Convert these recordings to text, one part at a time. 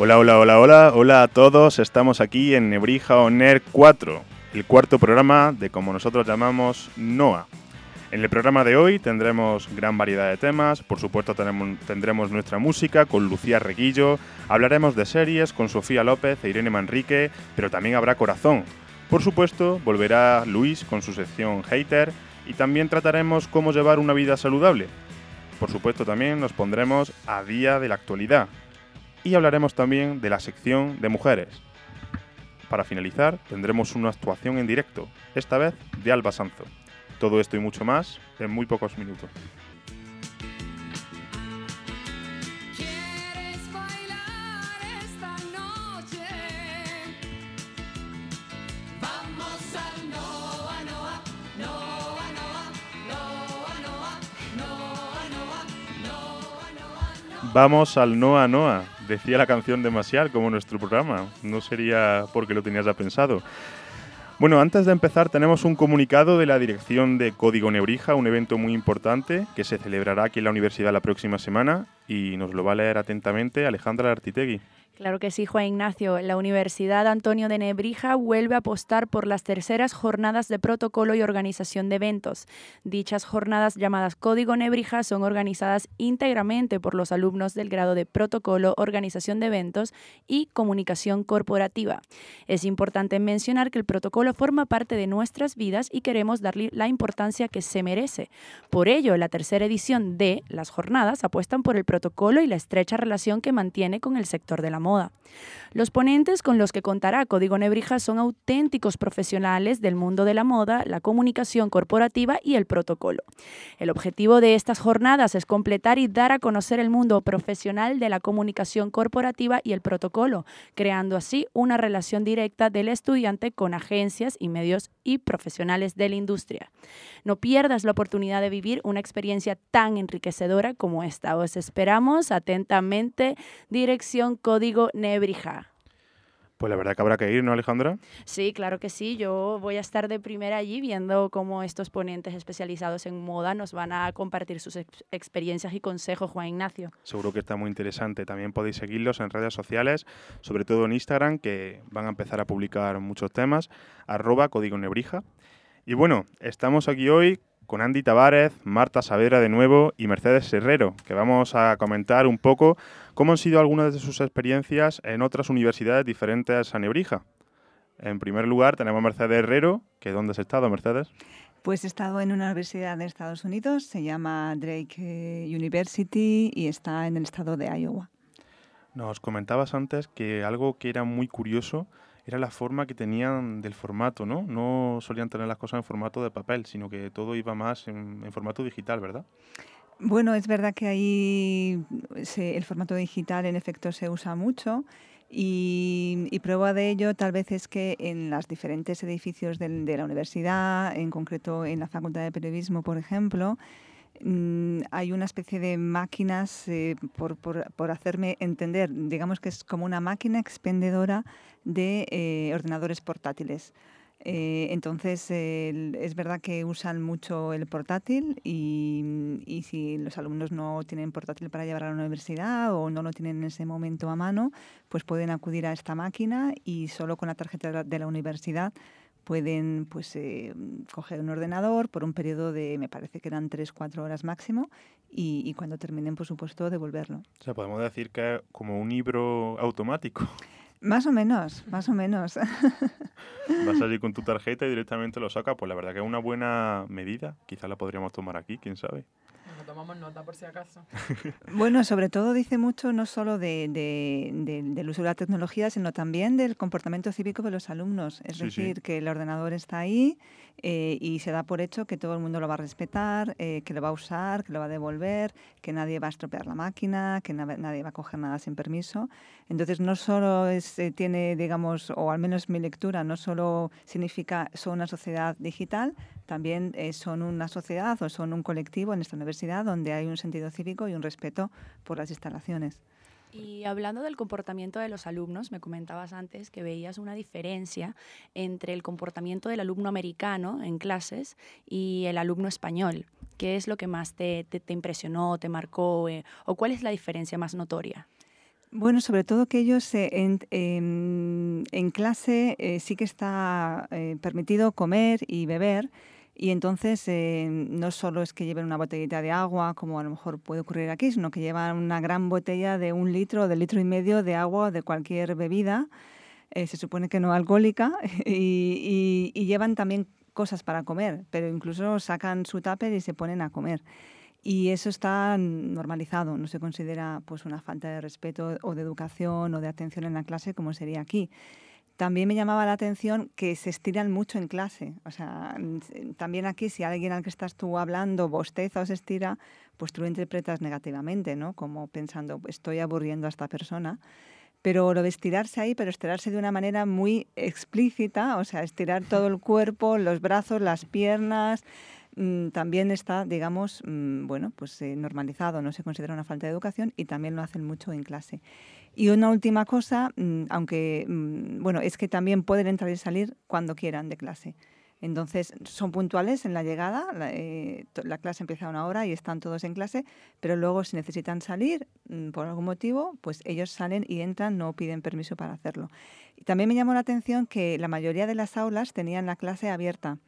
Hola, hola, hola, hola, hola a todos. Estamos aquí en Nebrija Oner 4, el cuarto programa de como nosotros llamamos NOA. En el programa de hoy tendremos gran variedad de temas, por supuesto tendremos nuestra música con Lucía Reguillo, hablaremos de series con Sofía López e Irene Manrique, pero también habrá corazón. Por supuesto, volverá Luis con su sección Hater y también trataremos cómo llevar una vida saludable. Por supuesto también nos pondremos a día de la actualidad, y hablaremos también de la sección de mujeres. Para finalizar, tendremos una actuación en directo, esta vez de Alba Sanzo. Todo esto y mucho más en muy pocos minutos. Vamos al Noa Noa decía la canción demasiado como nuestro programa. No sería porque lo tenías ya pensado. Bueno, antes de empezar tenemos un comunicado de la dirección de Código Nebrija, un evento muy importante que se celebrará aquí en la universidad la próxima semana y nos lo va a leer atentamente Alejandra Artitegui. Claro que sí, Juan Ignacio. La Universidad Antonio de Nebrija vuelve a apostar por las terceras jornadas de protocolo y organización de eventos. Dichas jornadas llamadas Código Nebrija son organizadas íntegramente por los alumnos del grado de protocolo, organización de eventos y comunicación corporativa. Es importante mencionar que el protocolo forma parte de nuestras vidas y queremos darle la importancia que se merece. Por ello, la tercera edición de las jornadas apuestan por el protocolo y la estrecha relación que mantiene con el sector de la moda. Los ponentes con los que contará Código Nebrija son auténticos profesionales del mundo de la moda, la comunicación corporativa y el protocolo. El objetivo de estas jornadas es completar y dar a conocer el mundo profesional de la comunicación corporativa y el protocolo, creando así una relación directa del estudiante con agencias y medios y profesionales de la industria. No pierdas la oportunidad de vivir una experiencia tan enriquecedora como esta. Os esperamos atentamente. Dirección Código Nebrija. Pues la verdad que habrá que ir, ¿no, Alejandra? Sí, claro que sí. Yo voy a estar de primera allí viendo cómo estos ponentes especializados en moda nos van a compartir sus experiencias y consejos, Juan Ignacio. Seguro que está muy interesante. También podéis seguirlos en redes sociales, sobre todo en Instagram, que van a empezar a publicar muchos temas, arroba código nebrija. Y bueno, estamos aquí hoy con Andy Tavares, Marta Saavedra de nuevo y Mercedes Herrero, que vamos a comentar un poco ¿Cómo han sido algunas de sus experiencias en otras universidades diferentes a Nebrija? En primer lugar, tenemos a Mercedes Herrero, que ¿dónde has estado, Mercedes? Pues he estado en una universidad de Estados Unidos, se llama Drake eh, University y está en el estado de Iowa. Nos comentabas antes que algo que era muy curioso era la forma que tenían del formato, ¿no? No solían tener las cosas en formato de papel, sino que todo iba más en, formato digital, ¿verdad? Bueno, es verdad que ahí el formato digital en efecto se usa mucho y, prueba de ello tal vez es que en los diferentes edificios de, la universidad, en concreto en la Facultad de Periodismo, por ejemplo, mm, hay una especie de máquinas, eh, por, por, hacerme entender, digamos que es como una máquina expendedora de eh, ordenadores portátiles. Eh, entonces, es verdad que usan mucho el portátil y, y, si los alumnos no tienen portátil para llevar a la universidad o no lo tienen en ese momento a mano, pues pueden acudir a esta máquina y solo con la tarjeta de la universidad pueden pues, eh, coger un ordenador por un periodo de, me parece que eran 3-4 horas máximo, y, y, cuando terminen, por supuesto, devolverlo. O sea, podemos decir que es como un libro automático. Más o menos, más o menos. Vas allí con tu tarjeta y directamente lo saca. Pues la verdad que es una buena medida. Quizás la podríamos tomar aquí, quién sabe tomamos nota por si acaso. Bueno, sobre todo dice mucho no solo de, del uso de la tecnología, sino también del comportamiento cívico de los alumnos. Es decir, que el ordenador está ahí eh, y se da por hecho que todo el mundo lo va a respetar, eh, que lo va a usar, que lo va a devolver, que nadie va a estropear la máquina, que nadie va a coger nada sin permiso. Entonces, no solo es, eh, tiene, digamos, o al menos mi lectura, no solo significa son una sociedad digital, también son una sociedad o son un colectivo en esta universidad donde hay un sentido cívico y un respeto por las instalaciones. Y hablando del comportamiento de los alumnos, me comentabas antes que veías una diferencia entre el comportamiento del alumno americano en clases y el alumno español. ¿Qué es lo que más te, te, impresionó, te marcó eh, o cuál es la diferencia más notoria? Bueno, sobre todo que ellos eh, en, en, en, clase eh, sí que está eh, permitido comer y beber y entonces eh, no solo es que lleven una botellita de agua, como a lo mejor puede ocurrir aquí, sino que llevan una gran botella de un litro o de litro y medio de agua de cualquier bebida, eh, se supone que no alcohólica, y, y, y, llevan también cosas para comer, pero incluso sacan su tupper y se ponen a comer. Y eso está normalizado, no se considera pues una falta de respeto o de educación o de atención en la clase como sería aquí. También me llamaba la atención que se estiran mucho en clase. O sea, también aquí si alguien al que estás tú hablando bosteza o se estira, pues tú lo interpretas negativamente, ¿no? Como pensando, estoy aburriendo a esta persona. Pero lo de estirarse ahí, pero estirarse de una manera muy explícita, o sea, estirar todo el cuerpo, los brazos, las piernas, mmm, también está, digamos, mmm, bueno, pues eh, normalizado, no se considera una falta de educación y también lo hacen mucho en clase. Y una última cosa, mmm, aunque, bueno, es que también pueden entrar y salir cuando quieran de clase. Entonces, son puntuales en la llegada, la, eh, la, clase empieza a una hora y están todos en clase, pero luego si necesitan salir mmm, por algún motivo, pues ellos salen y entran, no piden permiso para hacerlo. Y también me llamó la atención que la mayoría de las aulas tenían la clase abierta.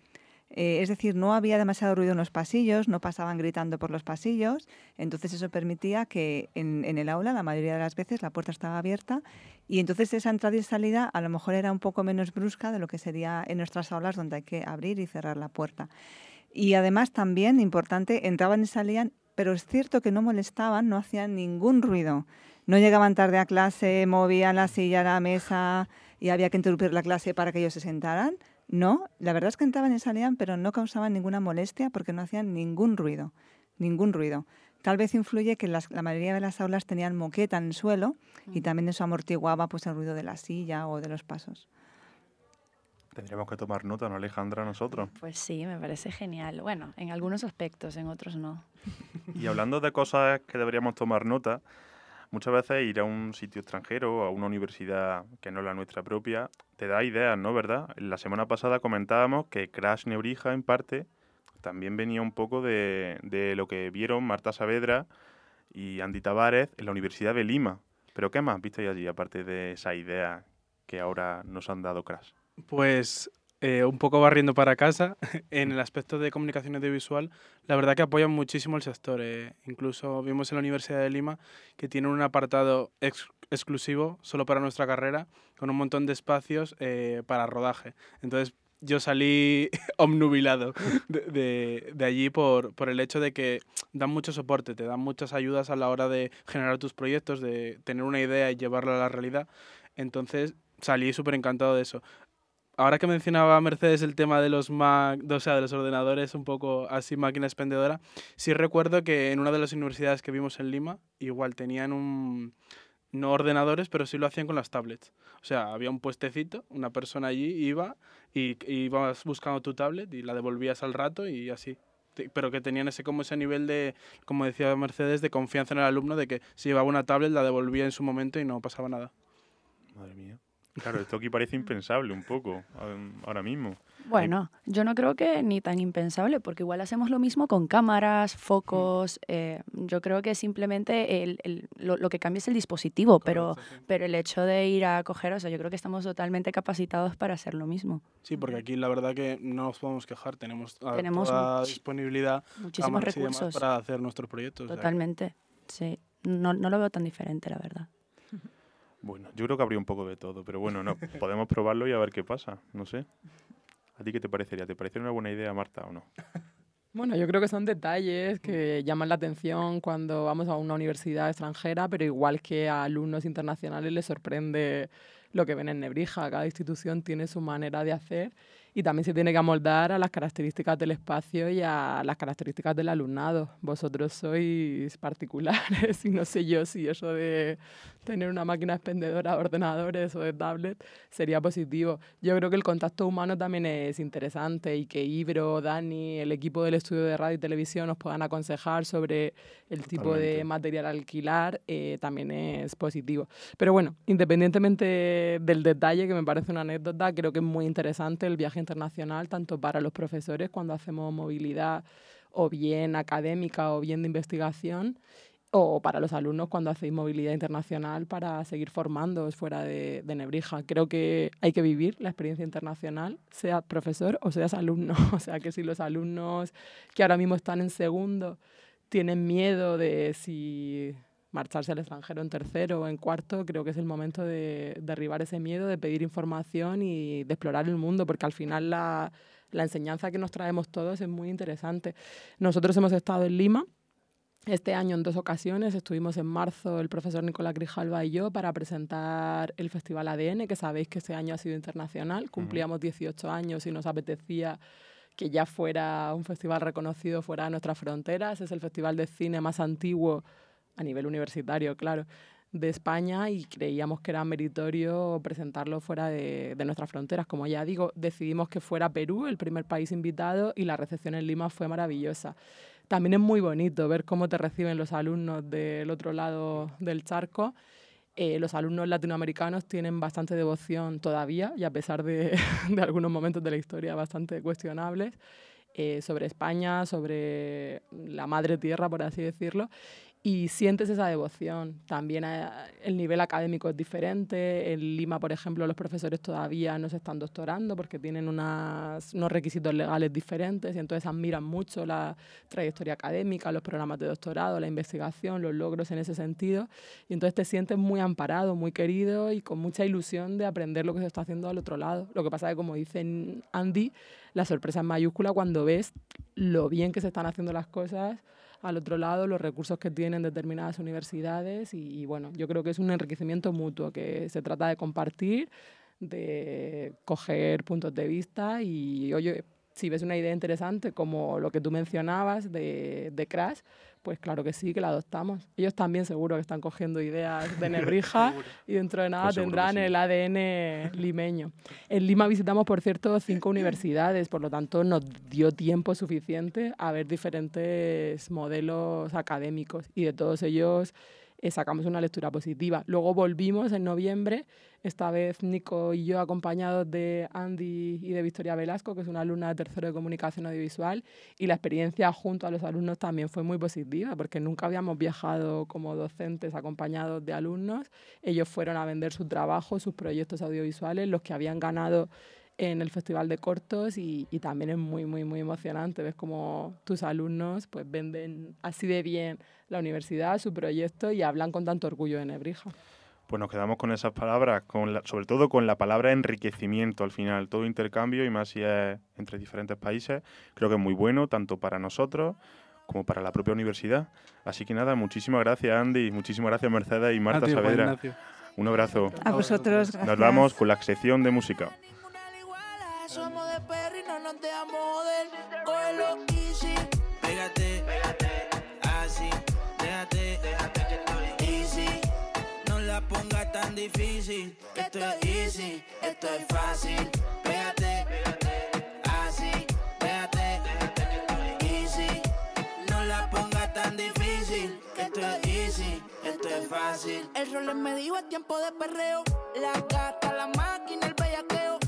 Eh, es decir, no había demasiado ruido en los pasillos, no pasaban gritando por los pasillos, entonces eso permitía que en, en, el aula la mayoría de las veces la puerta estaba abierta y entonces esa entrada y salida a lo mejor era un poco menos brusca de lo que sería en nuestras aulas donde hay que abrir y cerrar la puerta. Y además también, importante, entraban y salían, pero es cierto que no molestaban, no hacían ningún ruido. No llegaban tarde a clase, movían la silla, la mesa y había que interrumpir la clase para que ellos se sentaran no, la verdad es que entraban y salían, pero no causaban ninguna molestia porque no hacían ningún ruido, ningún ruido. Tal vez influye que las, la mayoría de las aulas tenían moqueta en el suelo y también eso amortiguaba pues, el ruido de la silla o de los pasos. Tendríamos que tomar nota, ¿no, Alejandra, nosotros? Pues sí, me parece genial. Bueno, en algunos aspectos, en otros no. Y hablando de cosas que deberíamos tomar nota, muchas veces ir a un sitio extranjero, a una universidad que no es la nuestra propia, te da ideas, ¿no? ¿Verdad? La semana pasada comentábamos que Crash Nebrija, en parte, también venía un poco de, de lo que vieron Marta Saavedra y Andy Tavares en la Universidad de Lima. ¿Pero qué más visteis allí, aparte de esa idea que ahora nos han dado Crash? Pues eh, un poco barriendo para casa, en el aspecto de comunicación audiovisual, la verdad que apoyan muchísimo el sector. Eh. Incluso vimos en la Universidad de Lima que tienen un apartado ex exclusivo solo para nuestra carrera, con un montón de espacios eh, para rodaje. Entonces yo salí omnubilado de, de, de, allí por, por el hecho de que dan mucho soporte, te dan muchas ayudas a la hora de generar tus proyectos, de tener una idea y llevarla a la realidad. Entonces salí súper encantado de eso ahora que mencionaba Mercedes el tema de los o sea, de los ordenadores un poco así máquina expendedora, sí recuerdo que en una de las universidades que vimos en Lima, igual tenían un no ordenadores, pero sí lo hacían con las tablets. O sea, había un puestecito, una persona allí iba y, y ibas buscando tu tablet y la devolvías al rato y así pero que tenían ese como ese nivel de, como decía Mercedes, de confianza en el alumno, de que si llevaba una tablet la devolvía en su momento y no pasaba nada. Madre mía. Claro, esto aquí parece impensable un poco ahora mismo. Bueno, yo no creo que ni tan impensable, porque igual hacemos lo mismo con cámaras, focos. Eh, yo creo que simplemente el, el, lo, lo, que cambia es el dispositivo, pero, pero el hecho de ir a coger, o sea, yo creo que estamos totalmente capacitados para hacer lo mismo. Sí, porque aquí la verdad que no nos podemos quejar, tenemos, tenemos toda disponibilidad, muchísimos recursos para hacer nuestros proyectos. Totalmente, o sea. sí. No, no lo veo tan diferente, la verdad. Bueno, yo creo que habría un poco de todo, pero bueno, no, podemos probarlo y a ver qué pasa, no sé. ¿A ti qué te parecería? ¿Te parece una buena idea, Marta, o no? Bueno, yo creo que son detalles que llaman la atención cuando vamos a una universidad extranjera, pero igual que a alumnos internacionales les sorprende lo que ven en Nebrija. Cada institución tiene su manera de hacer y también se tiene que amoldar a las características del espacio y a las características del alumnado. Vosotros sois particulares y no sé yo si eso de tener una máquina expendedora de ordenadores o de tablet sería positivo. Yo creo que el contacto humano también es interesante y que Ibro, Dani, el equipo del estudio de radio y televisión nos puedan aconsejar sobre el Totalmente. tipo de material alquilar eh, también es positivo. Pero bueno, independientemente del detalle, que me parece una anécdota, creo que es muy interesante el viaje internacional, tanto para los profesores cuando hacemos movilidad o bien académica o bien de investigación. O para los alumnos cuando hacéis movilidad internacional para seguir formándoos fuera de, Nebrija. Creo que hay que vivir la experiencia internacional, sea profesor o seas alumno. O sea que si los alumnos que ahora mismo están en segundo tienen miedo de si marcharse al extranjero en tercero o en cuarto, creo que es el momento de derribar ese miedo, de pedir información y de explorar el mundo, porque al final la, la enseñanza que nos traemos todos es muy interesante. Nosotros hemos estado en Lima, este año en dos ocasiones, estuvimos en marzo el profesor Nicolás Grijalva y yo para presentar el Festival ADN, que sabéis que este año ha sido internacional, cumplíamos 18 años y nos apetecía que ya fuera un festival reconocido fuera de nuestras fronteras, es el festival de cine más antiguo a nivel universitario, claro, de España y creíamos que era meritorio presentarlo fuera de, de, nuestras fronteras. Como ya digo, decidimos que fuera Perú el primer país invitado y la recepción en Lima fue maravillosa. También es muy bonito ver cómo te reciben los alumnos del otro lado del charco. Eh, los alumnos latinoamericanos tienen bastante devoción todavía y a pesar de, algunos momentos de la historia bastante cuestionables eh, sobre España, sobre la madre tierra, por así decirlo y sientes esa devoción. También eh, el nivel académico es diferente. En Lima, por ejemplo, los profesores todavía no se están doctorando porque tienen unos requisitos legales diferentes y entonces admiran mucho la trayectoria académica, los programas de doctorado, la investigación, los logros en ese sentido. Y entonces te sientes muy amparado, muy querido y con mucha ilusión de aprender lo que se está haciendo al otro lado. Lo que pasa es que, como dice Andy, la sorpresa es mayúscula cuando ves lo bien que se están haciendo las cosas al otro lado los recursos que tienen determinadas universidades y, bueno, yo creo que es un enriquecimiento mutuo, que se trata de compartir, de coger puntos de vista y, oye, si ves una idea interesante como lo que tú mencionabas de, de Crash, pues claro que sí, que la adoptamos. Ellos también seguro que están cogiendo ideas de Nebrija y dentro de nada pues tendrán el ADN limeño. En Lima visitamos, por cierto, cinco universidades, por lo tanto nos dio tiempo suficiente a ver diferentes modelos académicos y de todos ellos sacamos una lectura positiva. Luego volvimos en noviembre, esta vez Nico y yo acompañados de Andy y de Victoria Velasco, que es una alumna de tercero de comunicación audiovisual, y la experiencia junto a los alumnos también fue muy positiva, porque nunca habíamos viajado como docentes acompañados de alumnos. Ellos fueron a vender su trabajo, sus proyectos audiovisuales, los que habían ganado en el Festival de Cortos y, y, también es muy, muy, muy emocionante. Ves como tus alumnos pues venden así de bien la universidad, su proyecto y hablan con tanto orgullo de Nebrija. Pues nos quedamos con esas palabras, con la, sobre todo con la palabra enriquecimiento al final. Todo intercambio y más si es entre diferentes países, creo que es muy bueno tanto para nosotros como para la propia universidad. Así que nada, muchísimas gracias Andy, muchísimas gracias Mercedes y Marta Saavedra. Un abrazo. A vosotros. Gracias. Nos vamos con la sección de música. Somos de perro y no nos dejamos joder. Cógelo easy. Pégate, pégate, así. Déjate, déjate que estoy easy. No la pongas tan difícil. Esto es easy, esto es fácil. Pégate, pégate, así. Déjate, déjate que estoy easy. No la pongas tan difícil. Esto es easy, esto es fácil. El rol es medio es tiempo de perreo. La gata, la máquina, el bellaqueo.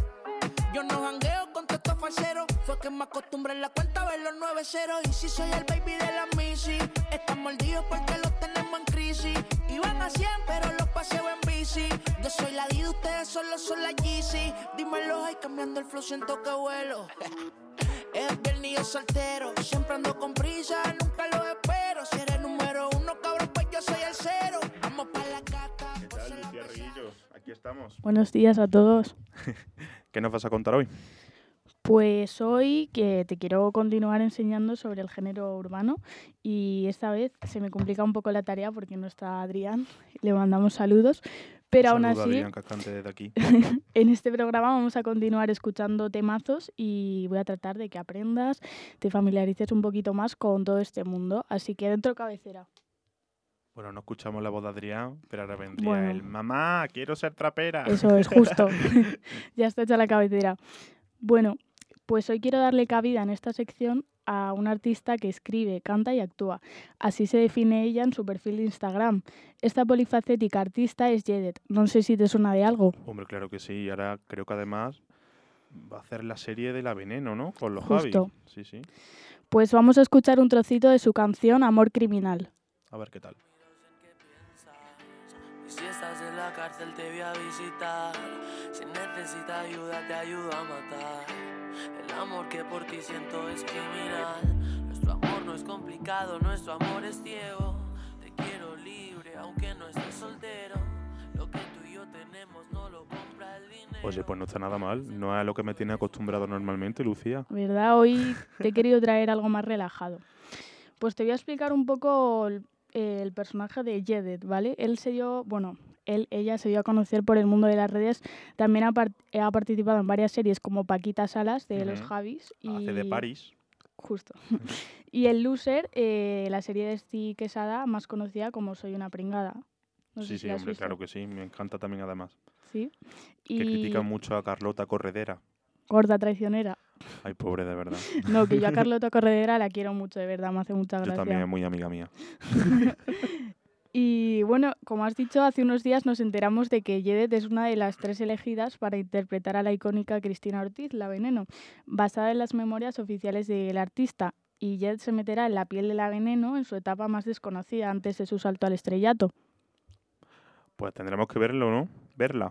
Yo no jangueo con estos falseros. Fue que me acostumbré en la cuenta a ver los 9 ceros. Y si soy el baby de la Missy, están mordidos porque los tenemos en crisis. Iban a 100, pero los paseo en bici. Yo soy la D, ustedes solo son la Yeezy. Dímelo, ay, cambiando el flow, siento que vuelo. es viernes yo soltero. Siempre ando con prisa, nunca lo espero. Si eres número uno, cabrón, pues yo soy el cero. Vamos para la gata. ¿Qué tal? Aquí estamos. Buenos días a todos. ¿Qué nos vas a contar hoy? Pues hoy que te quiero continuar enseñando sobre el género urbano y esta vez se me complica un poco la tarea porque no está Adrián, le mandamos saludos, pero aún así Adrián desde aquí. en este programa vamos a continuar escuchando temazos y voy a tratar de que aprendas, te familiarices un poquito más con todo este mundo, así que dentro cabecera. Bueno, no escuchamos la voz de Adrián, pero ahora vendría Bueno. el mamá, quiero ser trapera. Eso es justo. ya está hecha la cabecera. Bueno, pues hoy quiero darle cabida en esta sección a una artista que escribe, canta y actúa. Así se define ella en su perfil de Instagram. Esta polifacética artista es Jedet. No sé si te suena de algo. Hombre, claro que sí. Y ahora creo que además va a hacer la serie de La Veneno, ¿no? Con los Justo. Javi. Sí, sí. Pues vamos a escuchar un trocito de su canción Amor Criminal. A ver qué tal. La cárcel te voy a visitar. Si necesitas ayuda, te ayudo a matar. El amor que por ti siento es criminal. Nuestro amor no es complicado, nuestro amor es ciego. Te quiero libre, aunque no estés soltero. Lo que tú y yo tenemos no lo compra el dinero. Oye, pues no está nada mal. No es a lo que me tiene acostumbrado normalmente, Lucía. ¿Verdad? Hoy te he querido traer algo más relajado. Pues te voy a explicar un poco el, el personaje de Jedet, ¿vale? Él se dio, bueno, él, ella se dio a conocer por el mundo de las redes. También ha, par- ha participado en varias series como Paquita Salas de los. Javis y Hace de París. justo. y el Loser, eh, la serie de Esti Quesada, más conocida como Soy una pringada. No sí, sí, hombre, visto. claro que sí. Me encanta también además. Sí. Que Y critican mucho a Carlota Corredera. gorda traicionera. Ay, pobre, de verdad. No, que yo a Carlota Corredera la quiero mucho, de verdad, me hace mucha Yo gracia. también es muy amiga mía. Y bueno, como has dicho, hace unos días nos enteramos de que Yedet es una de las tres elegidas para interpretar a la icónica Cristina Ortiz, la Veneno, basada en las memorias oficiales del artista. Y Yedet se meterá en la piel de la Veneno en su etapa más desconocida antes de su salto al estrellato. Pues tendremos que verlo, ¿no? Verla.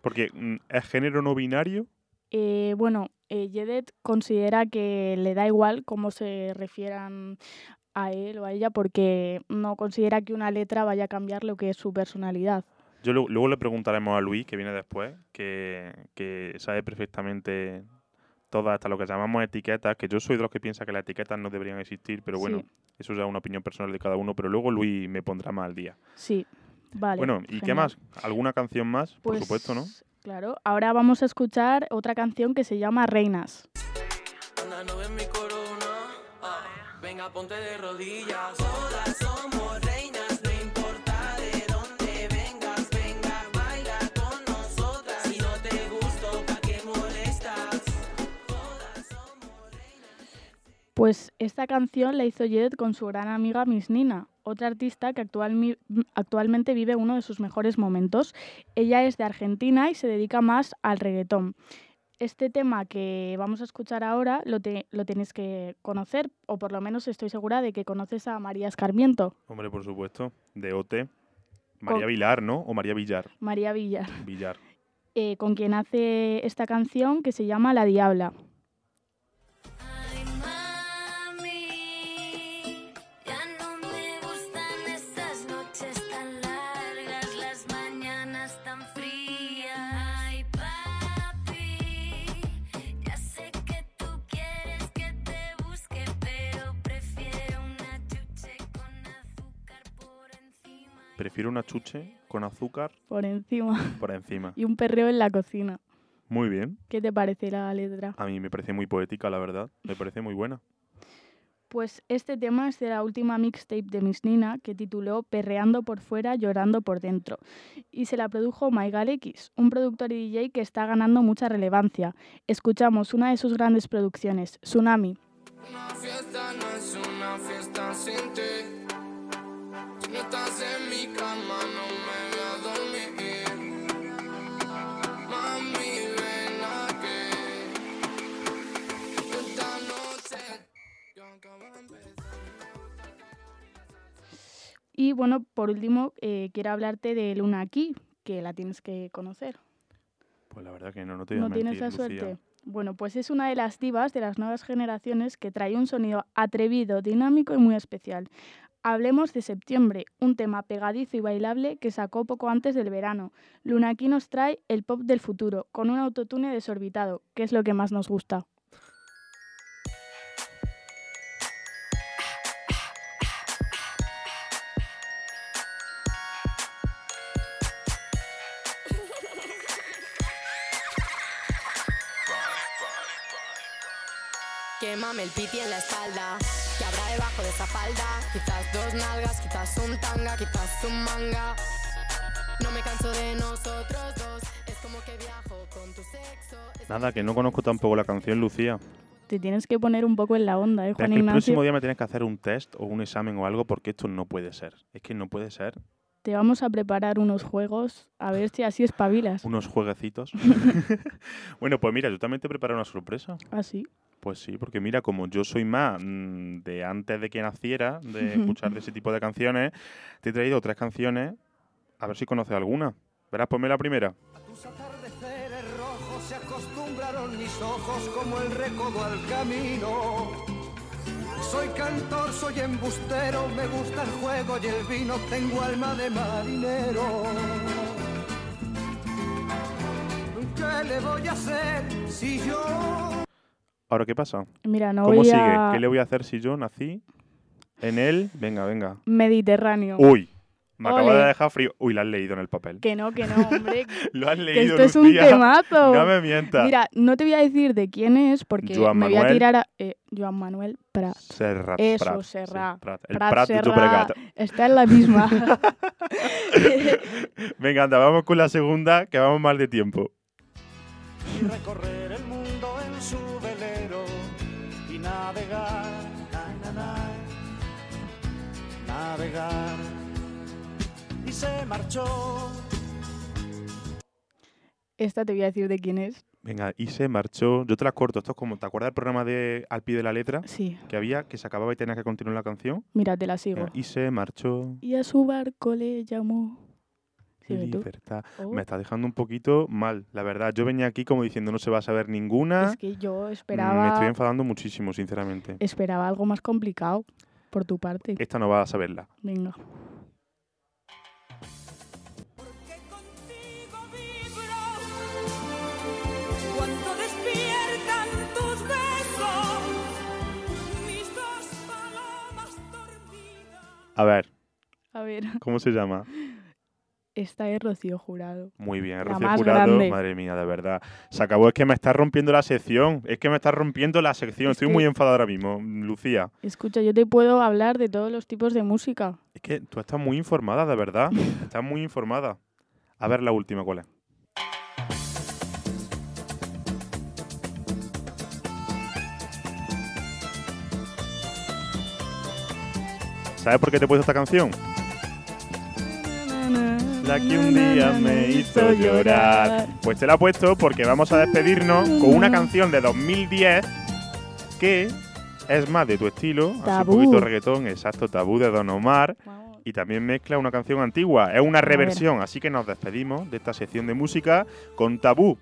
Porque mm, es género no binario. Eh, bueno, eh, Yedet considera que le da igual cómo se refieran a él o a ella porque no considera que una letra vaya a cambiar lo que es su personalidad. Yo lu- luego le preguntaremos a Luis, que viene después, que, que sabe perfectamente todas hasta lo que llamamos etiquetas, que yo soy de los que piensa que las etiquetas no deberían existir, pero bueno, Sí. eso ya es una opinión personal de cada uno, pero luego Luis me pondrá más al día. Sí, vale. bueno, ¿y qué más? ¿Alguna canción más? Por Pues, supuesto, ¿no? Claro, ahora vamos a escuchar otra canción que se llama Reinas. Pues esta canción la hizo Jedet con su gran amiga Miss Nina, otra artista que actualmente vive uno de sus mejores momentos. Ella es de Argentina y se dedica más al reggaetón. Este tema que vamos a escuchar ahora lo, te- lo tienes que conocer, o por lo menos estoy segura de que conoces a María Escarmiento, Hombre, por supuesto. De OT. María Con- Vilar, ¿no? O María Villar. María Villar, Villar. eh, con quien hace esta canción que se llama La Diabla. Prefiero una chuche con azúcar Por encima. por encima. Y un perreo en la cocina. Muy bien. ¿Qué te parece la letra? A mí me parece muy poética, la verdad. Me parece muy buena. Pues este tema es de la última mixtape de Miss Nina que tituló Perreando por fuera, llorando por dentro. Y se la produjo Maigal X, un productor y DJ que está ganando mucha relevancia. Escuchamos una de sus grandes producciones, Tsunami. Una fiesta no es una fiesta sin ti. No estás en mi cama, no me voy a dormir. Mami, ven aquí. Esta noche que acaba de empezar. Y bueno, por último, eh, quiero hablarte de Luna Aquí, que la tienes que conocer. Pues la verdad que no, no te voy a ¿No tienes Lucía. suerte? Bueno, pues es una de las divas de las nuevas generaciones que trae un sonido atrevido, dinámico y muy especial. Hablemos de Septiembre, un tema pegadizo y bailable que sacó poco antes del verano. Luna aquí nos trae el pop del futuro, con un autotune desorbitado, que es lo que más nos gusta. Quémame el piti en la espalda. Debajo de esa falda? Quizás dos nalgas, quizás un tanga, quizás un manga. No me canso de nosotros dos. Es como que viajo con tu sexo. Nada, que no conozco tampoco la canción, Lucía. Te tienes que poner un poco en la onda, ¿eh, Es Juan que el próximo día me tienes que hacer un test o un examen o algo porque esto no puede ser. Es que no puede ser. Te vamos a preparar unos juegos, a ver si así espabilas. Unos jueguecitos. bueno, pues mira, yo también te preparo una sorpresa. Así. Pues sí, porque mira, como yo soy más mm, de antes de que naciera, de escuchar de ese tipo de canciones, te he traído tres canciones A ver si conoces alguna. Verás, ponme la primera. Tus atardeceres rojos se acostumbraron mis ojos como el recodo al camino. Soy cantor, soy embustero, me gusta el juego y el vino, tengo alma de marinero. ¿Qué le voy a hacer si yo Ahora, ¿qué pasa? Mira, no ¿Cómo voy sigue? a... ¿Qué le voy a hacer si yo nací en el... Venga, venga. Mediterráneo. Uy, me acabo de dejar frío. Uy, lo has leído en el papel. Que no, que no, hombre. Lo has que leído, esto es un temazo. No me mientas. Mira, no te voy a decir de quién es porque Joan me voy a tirar a... eh, Joan Manuel Prat. Serrat, Eso, Prat, sí, Serrat. Prat. El Prat Prat Serrat. Está en la misma. Venga, anda, vamos con la segunda, que vamos mal de tiempo. y recorrer el mundo navegar, na, na, na, navegar. Y se marchó. Esta te voy a decir de quién es. Venga, y se marchó. Yo te la corto. Esto es como, ¿te acuerdas del programa de Al pie de la letra? Sí, Que había, que se acababa y tenía que continuar la canción. mira, te la sigo. Venga, y se marchó. Y a su barco le llamó. Tú. Libertad. Oh, Me está dejando un poquito mal, la verdad. Yo venía aquí como diciendo no se va a saber ninguna. es que yo Mm, Me esperaba, estoy enfadando muchísimo, sinceramente. esperaba algo más complicado por tu parte. Esta no va a saberla. Venga. A ver, A ver, ¿cómo se llama? esta es Rocío Jurado. Muy bien, La Rocío más Jurado. grande. Madre mía, de verdad. Se acabó, es que me está rompiendo la sección. Es que me está rompiendo la sección. Es Estoy muy enfadado ahora mismo, Lucía. Escucha, yo te puedo hablar de todos los tipos de música. Es que tú estás muy informada, de verdad. estás muy informada. A ver la última, ¿cuál es? ¿Sabes por qué te he puesto esta canción? La que un día me hizo llorar. Pues te la he puesto porque vamos a despedirnos con una canción de 2010 que es más de tu estilo, así Tabú. un poquito reggaetón, exacto, tabú de Don Omar. Y también mezcla una canción antigua. Es una ver. reversión, así que nos despedimos de esta sección de música con Tabú.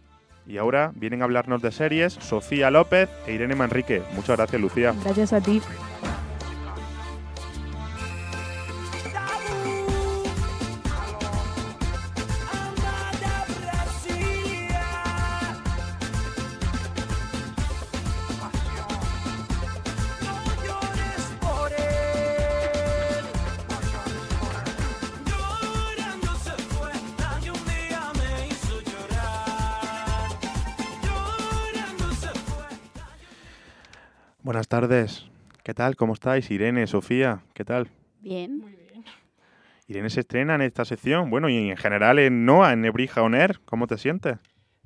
Y ahora vienen a hablarnos de series Sofía López e Irene Manrique. Muchas gracias, Lucía. Gracias a ti. Buenas tardes. ¿Qué tal? ¿Cómo estáis? Irene, Sofía, ¿qué tal? Bien. Muy bien. Irene se estrena en esta sección. Bueno, y en general en NOA, en Nebrija On Air. ¿Cómo te sientes?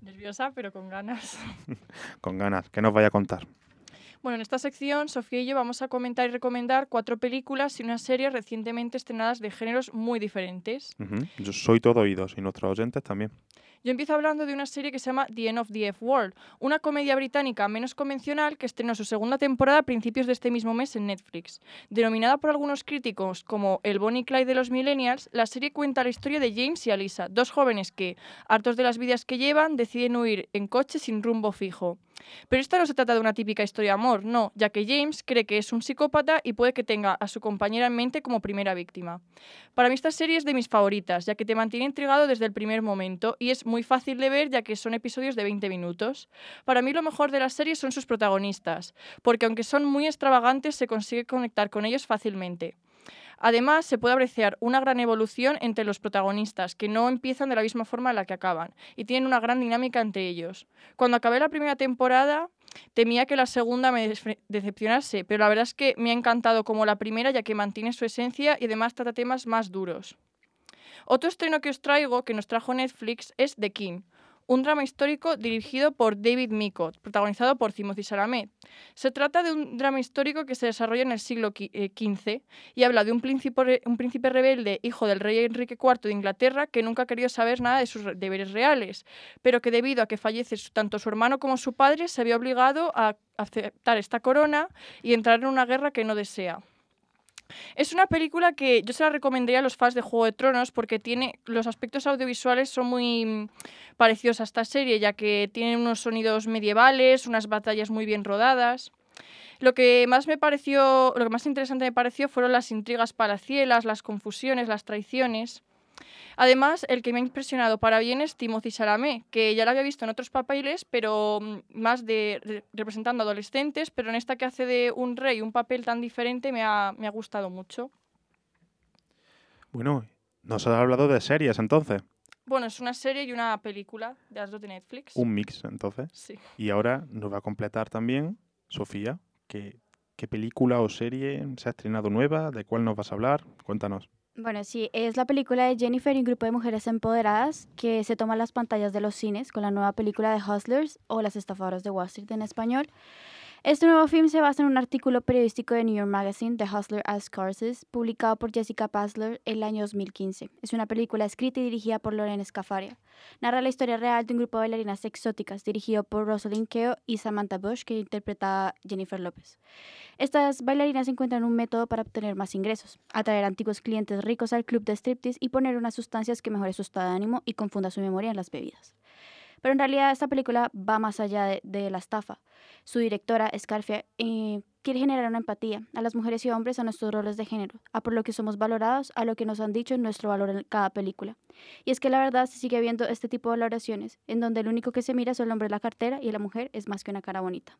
Nerviosa, pero con ganas. Con ganas. ¿Qué nos vaya a contar? Bueno, en esta sección, Sofía y yo vamos a comentar y recomendar cuatro películas y una serie recientemente estrenadas de géneros muy diferentes. Yo soy todo oídos y nuestros oyentes también. Yo empiezo hablando de una serie que se llama The End of the F-World, una comedia británica menos convencional que estrenó su segunda temporada a principios de este mismo mes en Netflix. Denominada por algunos críticos como el Bonnie Clyde de los millennials, la serie cuenta la historia de James y Alisa, dos jóvenes que, hartos de las vidas que llevan, deciden huir en coche sin rumbo fijo. Pero esta no se trata de una típica historia de amor, no, ya que James cree que es un psicópata y puede que tenga a su compañera en mente como primera víctima. Para mí esta serie es de mis favoritas, ya que te mantiene intrigado desde el primer momento y es muy fácil de ver ya que son episodios de 20 minutos. Para mí lo mejor de la serie son sus protagonistas, porque aunque son muy extravagantes se consigue conectar con ellos fácilmente. Además, se puede apreciar una gran evolución entre los protagonistas, que no empiezan de la misma forma en la que acaban, y tienen una gran dinámica entre ellos. Cuando acabé la primera temporada, temía que la segunda me decepcionase, pero la verdad es que me ha encantado como la primera, ya que mantiene su esencia y además trata temas más duros. Otro estreno que os traigo, que nos trajo Netflix, es The King, un drama histórico dirigido por David Micott, protagonizado por Timothy Chalamet. Se trata de un drama histórico que se desarrolla en el siglo qui- eh, XV y habla de un príncipe, rebelde, hijo del rey Enrique IV de Inglaterra, que nunca ha querido saber nada de sus re- deberes reales, pero que debido a que fallece tanto su hermano como su padre, se vio obligado a aceptar esta corona y entrar en una guerra que no desea. Es una película que yo se la recomendaría a los fans de Juego de Tronos porque tiene los aspectos audiovisuales son muy mm, parecidos a esta serie, ya que tiene unos sonidos medievales, unas batallas muy bien rodadas. Lo que más me pareció, lo que más interesante me pareció fueron las intrigas palacielas, las confusiones, las traiciones. Además, el que me ha impresionado para bien es Timothy Chalamet, que ya lo había visto en otros papeles, pero mm, más de re- representando adolescentes, pero en esta que hace de un rey un papel tan diferente me ha, me ha gustado mucho. Bueno, nos has hablado de series entonces. Bueno, es una serie y una película de las dos de Netflix. Un mix entonces. Sí. Y ahora nos va a completar también Sofía. ¿Qué, ¿Qué película o serie se ha estrenado nueva? ¿De cuál nos vas a hablar? Cuéntanos. Bueno, sí, es la película de Jennifer y un grupo de mujeres empoderadas que se toma las pantallas de los cines con la nueva película de Hustlers o Las estafadoras de Wall Street en español. Este nuevo film se basa en un artículo periodístico de New York Magazine, The Hustler as Courses, publicado por Jessica Pasler el año 2015. Es una película escrita y dirigida por Loren Scafaria. Narra la historia real de un grupo de bailarinas exóticas dirigido por Rosalind Keo y Samantha Bush, que interpreta a Jennifer López. Estas bailarinas encuentran un método para obtener más ingresos, atraer antiguos clientes ricos al club de striptease y poner unas sustancias que mejore su estado de ánimo y confunda su memoria en las bebidas. Pero en realidad esta película va más allá de, de la estafa. Su directora, Scarfia, eh, quiere generar una empatía a las mujeres y hombres a nuestros roles de género, a por lo que somos valorados, a lo que nos han dicho en nuestro valor en cada película. Y es que la verdad se sigue viendo este tipo de valoraciones, en donde el único que se mira es el hombre de la cartera y la mujer es más que una cara bonita.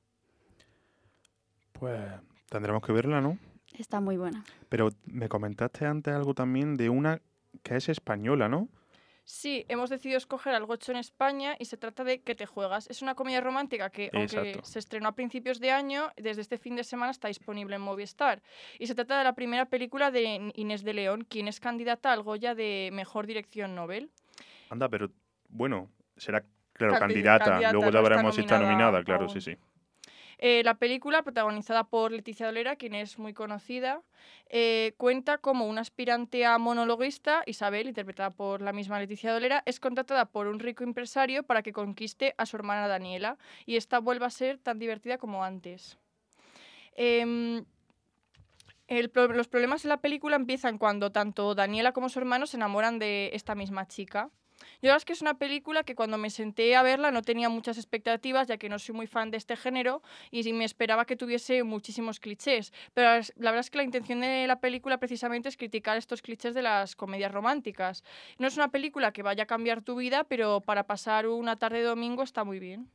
Pues tendremos que verla, ¿no? Está muy buena. Pero me comentaste antes algo también de una que es española, ¿no? Sí, hemos decidido escoger algo hecho en España y se trata de ¿Qué te juegas? Es una comedia romántica que, aunque se estrenó a principios de año, desde este fin de semana está disponible en Movistar. Y se trata de la primera película de Inés de León, quien es candidata al Goya de Mejor Dirección Nobel. Anda, pero bueno, será, claro, Candi- candidata. candidata, Luego ya veremos si está nominada nominada, claro, aún. sí, sí. Eh, la película, protagonizada por Leticia Dolera, quien es muy conocida, eh, cuenta como una aspirante a monologuista, Isabel, interpretada por la misma Leticia Dolera, es contratada por un rico empresario para que conquiste a su hermana Daniela y esta vuelva a ser tan divertida como antes. Em, los problemas en la película empiezan cuando tanto Daniela como su hermano se enamoran de esta misma chica. Yo la verdad es que es una película que cuando me senté a verla no tenía muchas expectativas, ya que no soy muy fan de este género y me esperaba que tuviese muchísimos clichés. Pero la verdad es que la intención de la película precisamente es criticar estos clichés de las comedias románticas. No es una película que vaya a cambiar tu vida, pero para pasar una tarde de domingo está muy bien.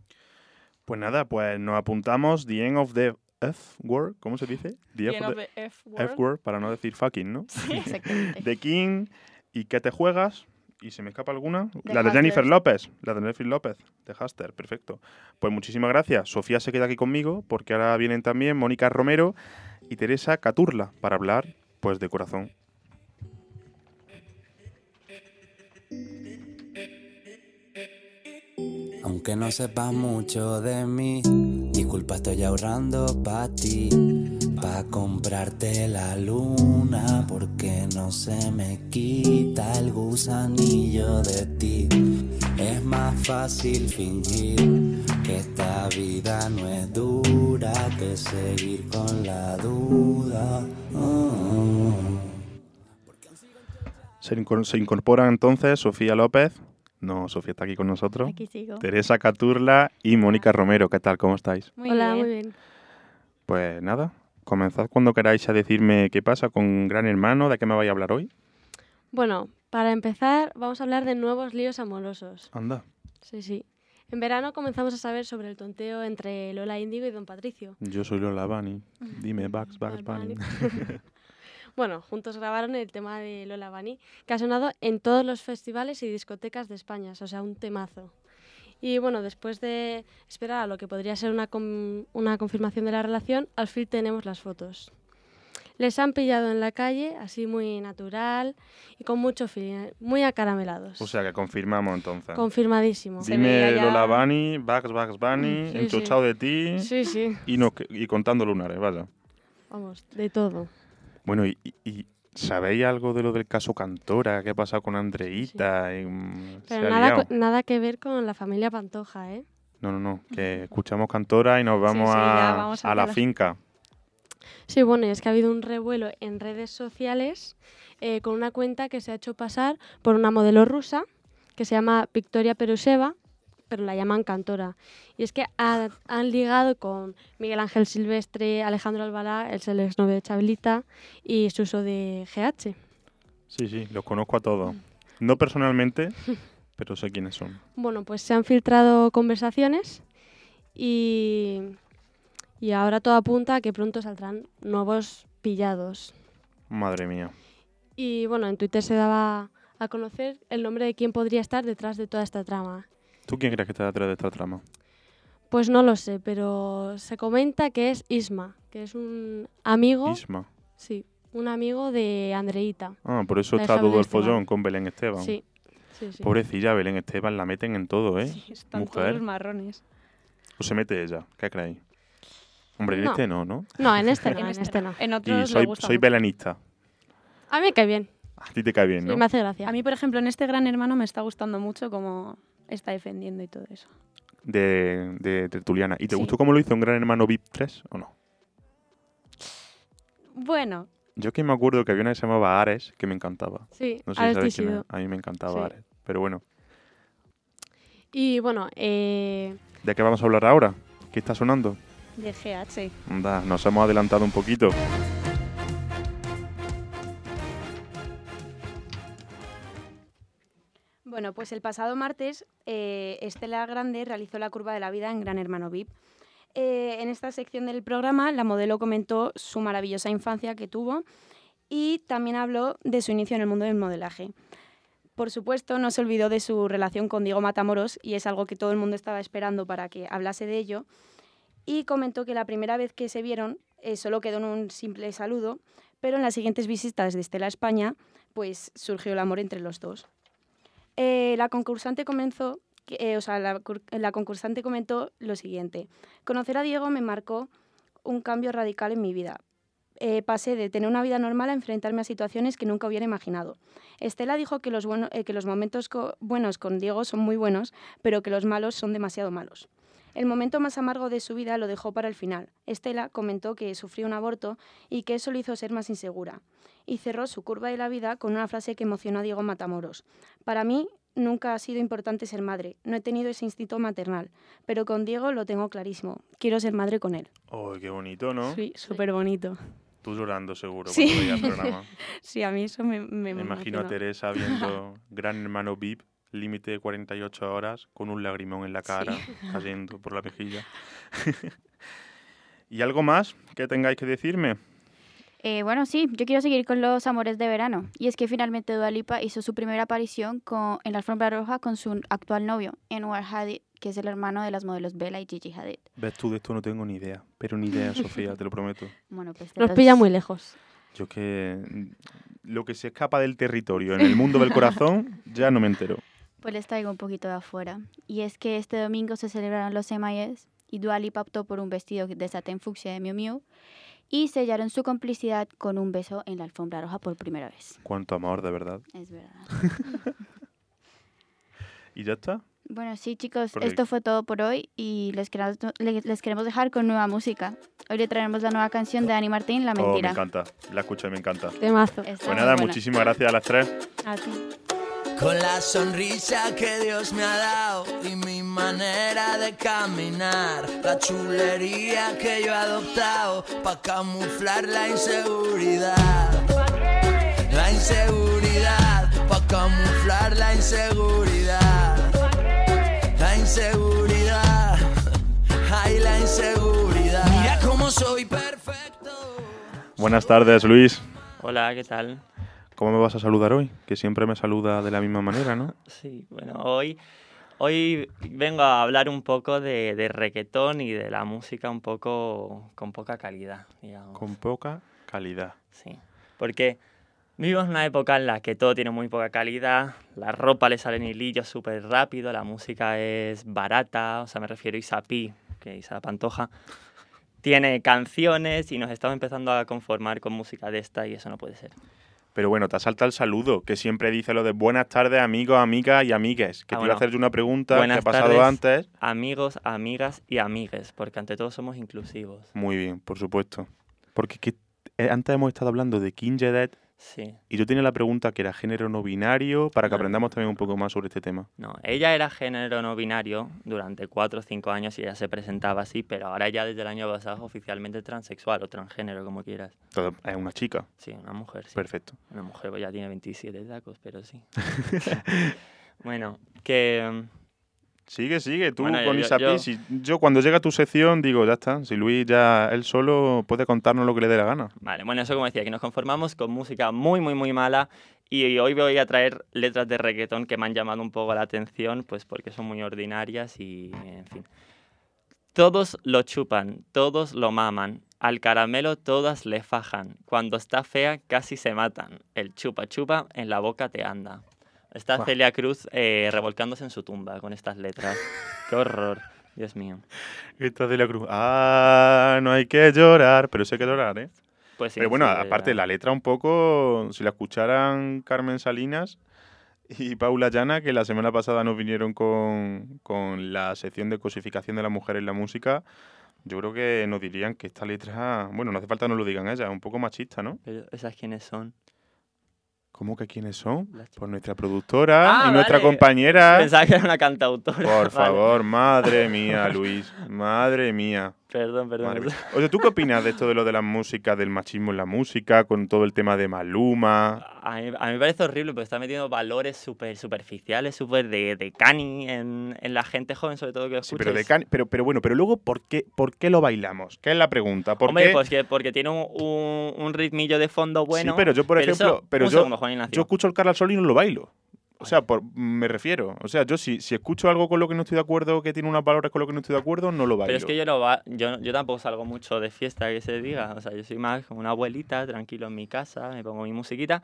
Pues nada, pues nos apuntamos The End of the F Word, ¿cómo se dice? The End of the F Word. Word, para no decir fucking, ¿no? Sí, exactamente. The King y ¿Qué te juegas? ¿Y se me escapa alguna? La de Jennifer. López. La de Jennifer López, de Huster, perfecto. Pues muchísimas gracias. Sofía se queda aquí conmigo porque ahora vienen también Mónica Romero y Teresa Caturla para hablar, pues, de corazón. Aunque no sepas mucho de mí, disculpa, estoy ahorrando para ti. Pa' comprarte la luna, porque no se me quita el gusanillo de ti. Es más fácil fingir que esta vida no es dura que seguir con la duda. Oh. Se, incor- se incorpora entonces Sofía López. No, Sofía está aquí con nosotros. Aquí sigo. Teresa Caturla y Mónica Romero. ¿Qué tal? ¿Cómo estáis? Muy Hola, bien. muy bien. Pues nada, comenzad cuando queráis a decirme qué pasa con Gran Hermano, de qué me vais a hablar hoy. Bueno, para empezar, vamos a hablar de nuevos líos amorosos. Anda. Sí, sí. En verano comenzamos a saber sobre el tonteo entre Lola Índigo y Don Patricio. Yo soy Lola Bunny. Dime, Bugs, Bugs Bunny. Bueno, juntos grabaron el tema de Lola Bunny, que ha sonado en todos los festivales y discotecas de España, o sea, un temazo. Y bueno, después de esperar a lo que podría ser una, com- una confirmación de la relación, al fin tenemos las fotos. Les han pillado en la calle, así muy natural y con mucho feeling, muy acaramelados. o sea que confirmamos entonces. Confirmadísimo. Dime ya- Lola Bunny, Bugs, Bugs Bunny, Sí, enchuchado sí. de ti. Sí, sí. Y, no, y contando lunares, vaya. Vamos, de todo. Bueno, y- y ¿sabéis algo de lo del caso Cantora? ¿Qué ha pasado con Andreita? Y, mm, Pero nada, nada que ver con la familia Pantoja, ¿eh? No, no, no, que escuchamos Cantora y nos vamos, sí, a, vamos a a la finca. Sí, bueno, y es que ha habido un revuelo en redes sociales eh, con una cuenta que se ha hecho pasar por una modelo rusa que se llama Victoria Perusheva, pero la llaman cantora. Y es que ha- han ligado con Miguel Ángel Silvestre, Alejandro Albalá, el exnovio de Chabelita y Suso de GH. Sí, sí, los conozco a todos. No personalmente, pero sé quiénes son. Bueno, pues se han filtrado conversaciones y, y ahora todo apunta a que pronto saldrán nuevos pillados. Madre mía. Y bueno, en Twitter se daba a conocer el nombre de quién podría estar detrás de toda esta trama. ¿Tú quién crees que está detrás de esta trama? Pues no lo sé, pero se comenta que es Isma, que es un amigo. Isma. Sí, un amigo de Andreita. Ah, por eso está todo el Esteban. follón con Belén Esteban. Sí, sí, sí. Pobrecilla, Belén Esteban la meten en todo, ¿eh? Están todos Mujer. los marrones. ¿O se mete ella? ¿Qué creéis? Hombre, en No. este no, ¿no? No, en este no, en este no. En Y otros le soy, gusta soy belenista. A mí me cae bien. A ti te cae bien, Sí, ¿no? me hace gracia. A mí, por ejemplo, en este Gran Hermano me está gustando mucho cómo está defendiendo y todo eso. De, de tertuliana. ¿Y te Sí. gustó cómo lo hizo un Gran Hermano VIP 3 o no? Bueno, Yo que me acuerdo que había una que se llamaba Ares, que me encantaba. Sí, no sé Ares si sabes. A mí me encantaba Sí. Ares. Pero bueno, Y bueno, eh, ¿de qué vamos a hablar ahora? ¿Qué está sonando? de GH. Anda, nos hemos adelantado un poquito. Bueno, pues el pasado martes eh, Estela Grande realizó la curva de la vida en Gran Hermano VIP. Eh, en esta sección del programa la modelo comentó su maravillosa infancia que tuvo y también habló de su inicio en el mundo del modelaje. Por supuesto, no se olvidó de su relación con Diego Matamoros y es algo que todo el mundo estaba esperando para que hablase de ello. Y comentó que la primera vez que se vieron eh, solo quedó en un simple saludo, pero en las siguientes visitas de Estela a España, pues surgió el amor entre los dos. Eh, la concursante comenzó, eh, o sea, la, cur- la concursante comentó lo siguiente: conocer a Diego me marcó un cambio radical en mi vida. Eh, pasé de tener una vida normal a enfrentarme a situaciones que nunca hubiera imaginado. Estela dijo que los, que los momentos buenos con Diego son muy buenos, pero que los malos son demasiado malos. El momento más amargo de su vida lo dejó para el final. Estela comentó que sufrió un aborto y que eso le hizo ser más insegura. Y cerró su curva de la vida con una frase que emocionó a Diego Matamoros. Para mí nunca ha sido importante ser madre. No he tenido ese instinto maternal. Pero con Diego lo tengo clarísimo. Quiero ser madre con él. ¡Oh, qué bonito, ¿no? Sí, súper bonito. Tú llorando seguro Sí. cuando veías el programa. sí, a mí eso me, me, Me imagino a. Teresa viendo Gran Hermano VIP, límite de 48 horas, con un lagrimón en la cara, cayendo por la mejilla. ¿Y algo más que tengáis que decirme? Eh, bueno, sí, yo quiero seguir con los amores de verano. Y es que finalmente Dua Lipa hizo su primera aparición con, en la alfombra roja con su actual novio, Anwar Hadid, que es el hermano de las modelos Bella y Gigi Hadid. Ves tú de esto no tengo ni idea, pero ni idea, Sofía, te lo prometo. Bueno, pues nos los- pilla muy lejos. Yo que mm, lo que se escapa del territorio en el mundo del corazón, ya no me entero. Pues les traigo un poquito de afuera. Y es que este domingo se celebraron los MIS y Dua Lipa optó por un vestido de satén fucsia de Miu Miu y sellaron su complicidad con un beso en la alfombra roja por primera vez. Cuánto amor, de verdad. Es verdad. ¿Y ya está? Bueno, sí, chicos, Porque- esto fue todo por hoy y les queremos, le- les queremos dejar con nueva música. Hoy le traeremos la nueva canción de Dani Martín, La Oh, me Mentira. encanta, la escucho y me encanta. Temazo. Pues nada, buena. muchísimas gracias a las tres. A ti. Con la sonrisa que Dios me ha dado y mi manera de caminar, la chulería que yo he adoptado para camuflar la inseguridad. La inseguridad, para camuflar la inseguridad. La inseguridad, ay la inseguridad. Mira cómo soy perfecto. Buenas tardes, Luis. Hola, ¿qué tal? ¿Cómo me vas a saludar hoy? Que siempre me saluda de la misma manera, ¿no? Sí, bueno, hoy, hoy vengo a hablar un poco de, de reggaetón y de la música un poco con poca calidad, digamos. Con poca calidad. Sí, porque vivimos en una época en la que todo tiene muy poca calidad, la ropa le sale en hilillos súper rápido, la música es barata, o sea, me refiero a Isapi, que Isa Pantoja, tiene canciones y nos estamos empezando a conformar con música de esta y eso no puede ser. Pero bueno, te salta el saludo, que siempre dice lo de buenas tardes, amigos, amigas y amigues. Que Ah, te iba a hacer yo una pregunta que Buenas ha pasado tardes, antes. Amigos, amigas y amigues, porque ante todo somos inclusivos. Muy bien, por supuesto. Porque que, eh, antes hemos estado hablando de King Jedet Sí. y yo tenía la pregunta que era género no binario para que No. aprendamos también un poco más sobre este tema. No, ella era género no binario durante cuatro o cinco años y ella se presentaba así, pero ahora ya desde el año pasado es oficialmente transexual o transgénero, como quieras. Es una chica. Sí, una mujer, sí. Perfecto. Una mujer pues ya tiene 27 tacos, pero sí. bueno, que... Sigue, sigue, tú Bueno, yo- con yo- Isapi. yo- si- yo cuando llega tu sección digo, ya está. Si Luis ya él solo puede contarnos lo que le dé la gana. Vale, bueno, eso como decía, que nos conformamos con música muy, muy, muy mala y hoy voy a traer letras de reggaetón que me han llamado un poco la atención, pues porque son muy ordinarias y, en fin. Todos lo chupan, todos lo maman, al caramelo todas le fajan, cuando está fea casi se matan, el chupa chupa en la boca te anda. Está. Celia Cruz eh, revolcándose en su tumba con estas letras. Qué horror, Dios mío. Esta de la cruz. Ah, no hay que llorar. Pero sí hay que llorar, ¿eh? Pues sí, Pero bueno, sí, aparte, la letra un poco, si la escucharan Carmen Salinas y Paula Llana, que la semana pasada nos vinieron con, con la sección de cosificación de la mujer en la música, yo creo que nos dirían que esta letra, bueno, no hace falta que nos lo digan ellas, es un poco machista, ¿no? Pero, ¿Esas quiénes son? ¿Cómo que quiénes son? Pues nuestra productora Ah, y nuestra vale. compañera. Pensaba que era una cantautora. Por Vale. favor, madre mía, Luis, madre mía. Perdón, perdón. Mía. Oye, ¿tú qué opinas de esto de lo de la música, del machismo en la música, con todo el tema de Maluma? A mí, a mí me parece horrible porque está metiendo valores súper superficiales, súper de, de cani en, en la gente joven, sobre todo que Sí, escucha. pero, de y- can- pero, pero bueno, pero luego, ¿por qué, ¿por qué lo bailamos? ¿Qué es la pregunta? ¿Por Hombre, qué? pues que- porque tiene un, un, un ritmillo de fondo bueno. sí, pero yo, por ejemplo, pero yo, segundo, yo escucho el Carla Sol y no lo bailo. O sea, por, me refiero. O sea, yo si, si escucho algo con lo que no estoy de acuerdo, que tiene unas palabras con lo que no estoy de acuerdo, no lo bailo. Pero es que yo, no va, yo, yo tampoco salgo mucho de fiesta, que se diga. O sea, yo soy más como una abuelita, tranquilo en mi casa, me pongo mi musiquita.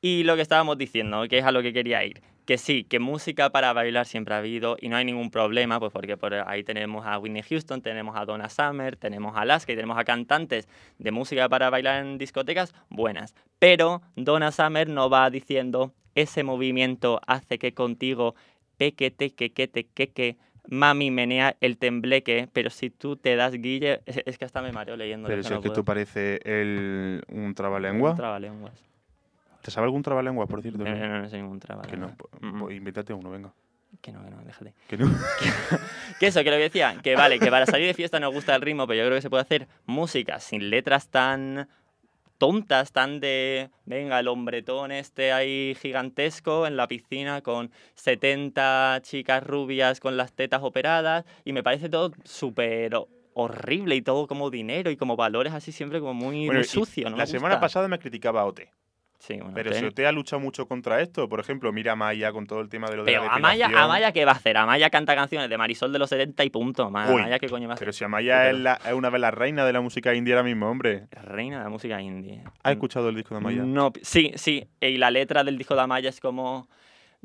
Y lo que estábamos diciendo, que es a lo que quería ir, que sí, que música para bailar siempre ha habido y no hay ningún problema, pues porque por ahí tenemos a Whitney Houston, tenemos a Donna Summer, tenemos a Alaska y tenemos a cantantes de música para bailar en discotecas buenas. Pero Donna Summer no va diciendo ese movimiento hace que contigo pequete, que que te que que mami menea el tembleque, pero si tú te das guille, es, es que hasta me mareo leyendo. Pero si es que tú parece el, un trabalengua. Trabalenguas. ¿Te sabe algún trabalengua, por cierto? No, no, no, no sé ningún trabajo. Que no, pues, pues invéntate uno, venga. Que no, que no, déjate. Que no. Que eso, que lo que decía, que vale, que para salir de fiesta nos gusta el ritmo, pero yo creo que se puede hacer música sin letras tan tontas, tan de, venga, el hombretón este ahí gigantesco en la piscina con 70 chicas rubias con las tetas operadas y me parece todo súper horrible y todo como dinero y como valores así siempre como muy, Bueno, muy y sucio, ¿no? La semana pasada me criticaba a Ote. Sí, bueno, Pero Ote- si ha luchado mucho contra esto, por ejemplo, mira a Maya con todo el tema de lo de Pero la Amaya. Amaya, ¿qué va a hacer? Amaya canta canciones de Marisol de los 70 y punto. Ma- Uy, Amaya, ¿qué coño va a hacer? Pero si Amaya es, la- es una de las reinas de la música india ahora mismo, hombre. Reina de la música indie. ¿Has escuchado el disco de Amaya? No, sí, sí. Y la letra del disco de Amaya es como...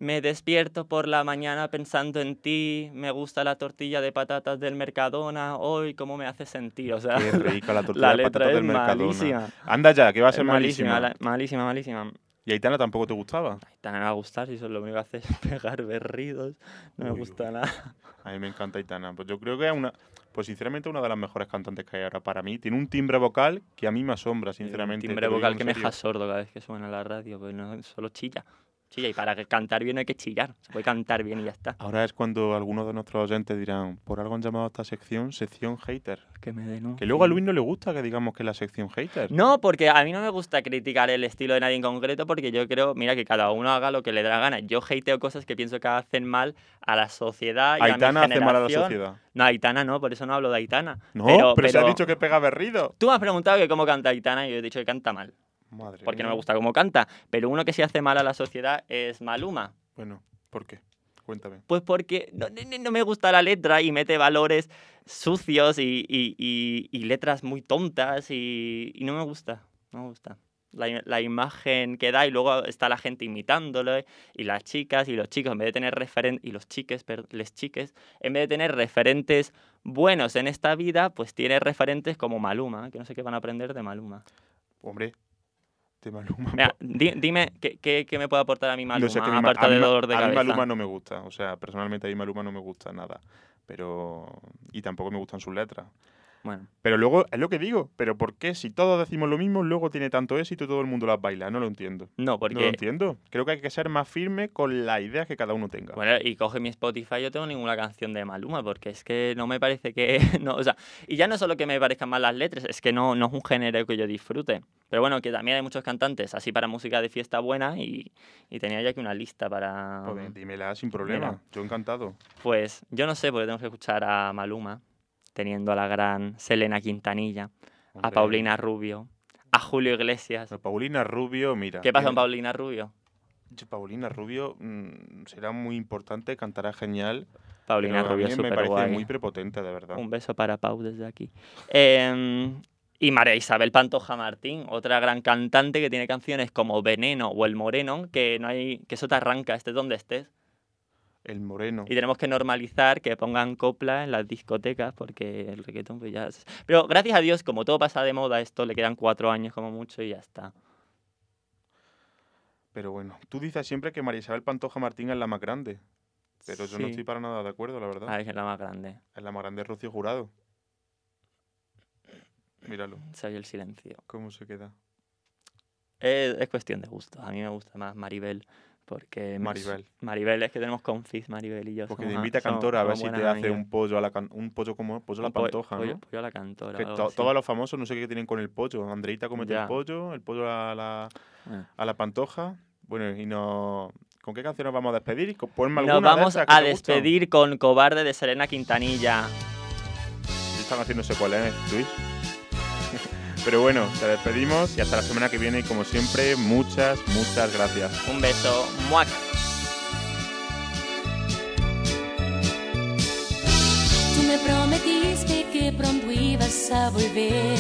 Me despierto por la mañana pensando en ti, me gusta la tortilla de patatas del Mercadona, hoy cómo me hace sentir, o sea... Qué rica la tortilla de letra patatas es del Mercadona. malísima. Anda ya, que va a ser malísima. la- malísima, malísima. ¿Y Aitana tampoco te gustaba? Aitana me va a gustar si eso es lo único que hace es pegar berridos. No me Uy, gusta nada. A mí me encanta Aitana. Pues yo creo que es una, pues sinceramente una de las mejores cantantes que hay ahora para mí. Tiene un timbre vocal que a mí me asombra, sinceramente. Un timbre vocal que me deja sordo cada vez que suena en la radio, pues no, solo chilla. Chilla, y para cantar bien no hay que chillar. Se puede cantar bien y ya está. Ahora es cuando algunos de nuestros oyentes dirán, por algo han llamado a esta sección sección hater. Que me den Que luego a. Luis no le gusta que digamos que es la sección hater. No, porque a mí no me gusta criticar el estilo de nadie en concreto porque yo creo, mira, que cada uno haga lo que le dé la gana. Yo hateo cosas que pienso que hacen mal a la sociedad y Aitana a mi hace mal a la generación. sociedad. No, Aitana no, por eso no hablo de Aitana. No, pero, se ha dicho que pega berrido. Tú me has preguntado que cómo canta Aitana y yo he dicho que canta mal. Madre Porque no mía. me gusta cómo canta. Pero uno que sí hace mal a la sociedad es Maluma. Bueno, ¿por qué? Cuéntame. Pues porque no, no- no me gusta la letra y mete valores sucios y, y- y- y letras muy tontas y, y no me gusta, no me gusta. La, la imagen que da y luego está la gente imitándolo y las chicas y los chicos en vez de tener referentes y los chiques, per- les chiques, en vez de tener referentes buenos en esta vida, pues tiene referentes como Maluma, que no sé qué van a aprender de Maluma. Hombre, de Maluma. Mira, di- dime ¿qué, qué, qué me puede aportar a mí Maluma, No mi aparte a mí de dolor de a mí cabeza. Maluma no me gusta. O sea, personalmente a mí Maluma no me gusta nada. Pero... Y tampoco me gustan sus letras. Bueno, Pero luego, es lo que digo, pero ¿por qué si todos decimos lo mismo, luego tiene tanto éxito y todo el mundo las baila? No lo entiendo. no, No lo porque... entiendo. Creo que hay que ser más firme con las ideas que cada uno tenga. Bueno, y coge mi Spotify, yo tengo ninguna canción de Maluma, porque es que no me parece que... No, o sea, y ya no solo que me parezcan mal las letras, es que no, no es un género que yo disfrute. Pero bueno, que también hay muchos cantantes así para música de fiesta buena y, y tenía yo aquí una lista para... Pues dímela sin problema. Mira. Yo encantado. Pues yo no sé, porque tenemos que escuchar a Maluma, teniendo a la gran Selena Quintanilla, a. Paulina Rubio, a Julio Iglesias. Pero Paulina Rubio, mira. ¿Qué pasa con Paulina Rubio? Paulina Rubio mm, será muy importante, cantará genial. Paulina Rubio mí es me parece guay. muy prepotente, de verdad. Un beso para Pau desde aquí. Em, y María Isabel Pantoja Martín, otra gran cantante que tiene canciones como Veneno o El Moreno, que no hay, que eso te arranca, estés donde estés. El moreno. Y tenemos que normalizar que pongan copla en las discotecas porque el reggaetón pues ya... Pero gracias a Dios, como todo pasa de moda, esto le quedan cuatro años como mucho y ya está. Pero bueno, tú dices siempre que María Isabel Pantoja Martín es la más grande. Pero yo no estoy para nada de acuerdo, la verdad. Ah, es la más grande. Es la más grande Rocío Jurado. Míralo. Se oye el silencio. ¿Cómo se queda? Es, es cuestión de gusto. A mí me gusta más Maribel. Porque Maribel. Maribel, es que tenemos confis, Maribel y yo. Porque somos te invita a Cantora a ver si te hace amigas. un pollo a la un pollo como pollo a la po- pantoja, pollo- ¿no? pollo a la cantora. Que algo to- así. todos los famosos no sé qué tienen con el pollo. Andreita comete Ya. el pollo, el pollo a la, Bueno. a la pantoja. Bueno, y no... ¿Con qué canción nos vamos a despedir? Ponme Nos alguna de vamos a gustan. despedir con Cobarde de Selena Quintanilla. Están haciendo sé cuál es, Luis. Pero bueno, te despedimos y hasta la semana que viene. Y como siempre, muchas, muchas gracias. Un beso. ¡Muac! Tú me prometiste que pronto ibas a volver,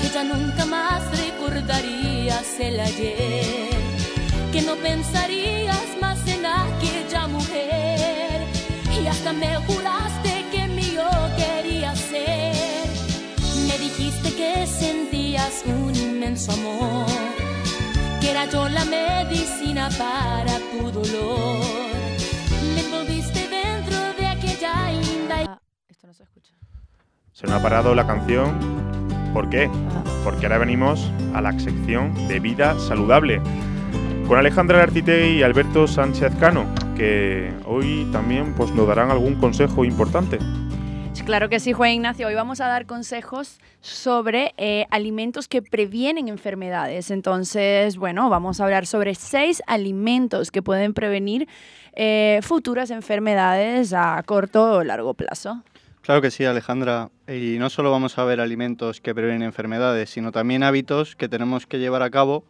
que ya nunca más recordarías el ayer, que no pensarías más en aquella mujer y hasta me juraste que sentías un inmenso amor, que era yo la medicina para tu dolor. Me envolviste dentro de aquella linda Esto no se escucha. Se nos ha parado la canción. ¿Por qué? Porque ahora venimos a la sección de vida saludable. Con Alejandra Artite y Alberto Sánchez Cano, que hoy también pues, nos darán algún consejo importante. Claro que sí, Juan Ignacio. Hoy vamos a dar consejos sobre eh, alimentos que previenen enfermedades. Entonces, bueno, vamos a hablar sobre seis alimentos que pueden prevenir eh, futuras enfermedades a corto o largo plazo. Claro que sí, Alejandra. Y no solo vamos a ver alimentos que previenen enfermedades, sino también hábitos que tenemos que llevar a cabo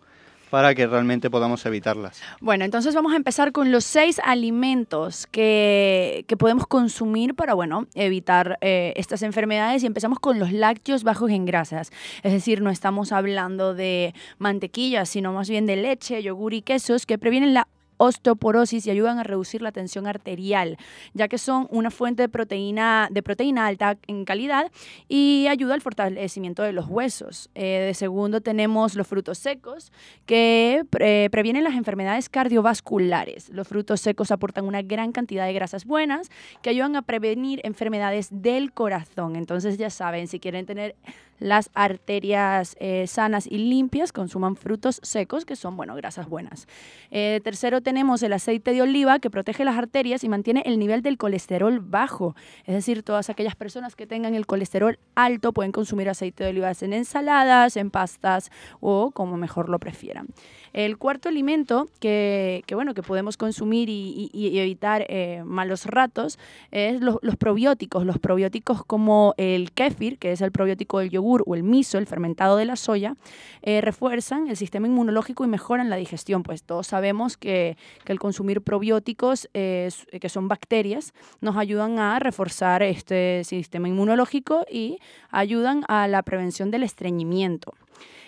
para que realmente podamos evitarlas. Bueno, entonces vamos a empezar con los seis alimentos que, que podemos consumir para, bueno, evitar eh, estas enfermedades y empezamos con los lácteos bajos en grasas. Es decir, no estamos hablando de mantequilla, sino más bien de leche, yogur y quesos que previenen la osteoporosis y ayudan a reducir la tensión arterial, ya que son una fuente de proteína, de proteína alta en calidad y ayuda al fortalecimiento de los huesos. Eh, de segundo tenemos los frutos secos, que pre- previenen las enfermedades cardiovasculares. Los frutos secos aportan una gran cantidad de grasas buenas que ayudan a prevenir enfermedades del corazón. Entonces ya saben, si quieren tener las arterias eh, sanas y limpias, consuman frutos secos, que son, bueno, grasas buenas. Eh, tercero tenemos el aceite de oliva, que protege las arterias y mantiene el nivel del colesterol bajo. Es decir, todas aquellas personas que tengan el colesterol alto pueden consumir aceite de oliva en ensaladas, en pastas o como mejor lo prefieran. El cuarto alimento que, bueno, que podemos consumir y, evitar eh, malos ratos es los, los probióticos. Los probióticos como el kéfir, que es el probiótico del yogur, o el miso, el fermentado de la soya, eh, refuerzan el sistema inmunológico y mejoran la digestión. Pues todos sabemos que, que el consumir probióticos, eh, que son bacterias, nos ayudan a reforzar este sistema inmunológico y ayudan a la prevención del estreñimiento.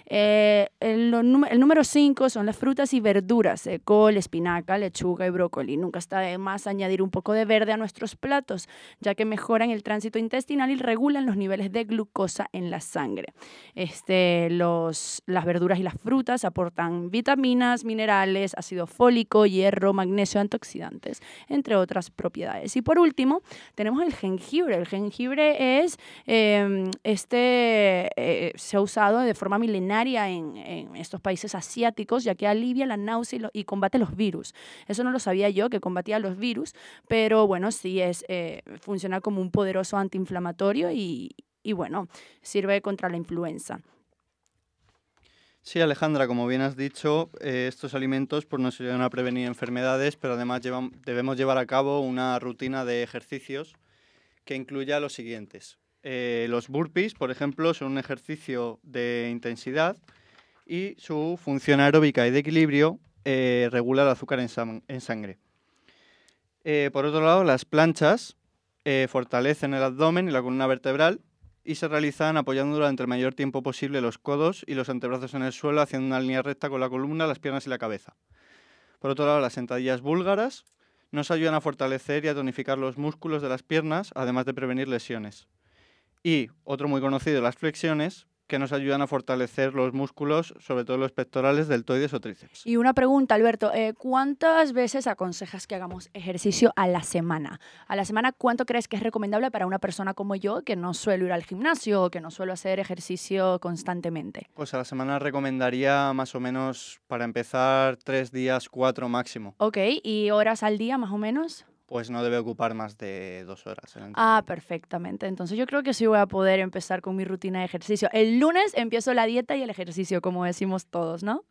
Eh, el, número 5 son las frutas y verduras, eh, col, espinaca, lechuga y brócoli. Nunca está de más añadir un poco de verde a nuestros platos, ya que mejoran el tránsito intestinal y regulan los niveles de glucosa en la sangre. Este, los, las verduras y las frutas aportan vitaminas, minerales, ácido fólico, hierro, magnesio, antioxidantes, entre otras propiedades. Y por último, tenemos el jengibre. El jengibre es, eh, este, eh, se ha usado de forma milenaria en, estos países asiáticos, ya que alivia la náusea y, combate los virus. Eso no lo sabía yo, que combatía los virus, pero bueno, sí es, eh, funciona como un poderoso antiinflamatorio y, bueno, sirve contra la influenza. Sí, Alejandra, como bien has dicho, eh, estos alimentos pues, nos ayudan a prevenir enfermedades, pero además debemos llevar a cabo una rutina de ejercicios que incluya los siguientes. Eh, los burpees, por ejemplo, son un ejercicio de intensidad y su función aeróbica y de equilibrio eh, regula el azúcar en, sangre. Eh, por otro lado, las planchas eh, fortalecen el abdomen y la columna vertebral y se realizan apoyando durante el mayor tiempo posible los codos y los antebrazos en el suelo, haciendo una línea recta con la columna, las piernas y la cabeza. Por otro lado, las sentadillas búlgaras nos ayudan a fortalecer y a tonificar los músculos de las piernas, además de prevenir lesiones. Y otro muy conocido, las flexiones, que nos ayudan a fortalecer los músculos, sobre todo los pectorales, deltoides o tríceps. Y una pregunta, Alberto, eh, ¿cuántas veces aconsejas que hagamos ejercicio a la semana? A la semana, ¿cuánto crees que es recomendable para una persona como yo que no suelo ir al gimnasio o que no suelo hacer ejercicio constantemente? Pues a la semana recomendaría más o menos, para empezar, tres días, cuatro máximo. Ok, ¿y horas al día más o menos? Pues no debe ocupar más de dos horas. el Ah, perfectamente. Entonces yo creo que sí voy a poder empezar con mi rutina de ejercicio. El lunes empiezo la dieta y el ejercicio, como decimos todos, ¿no?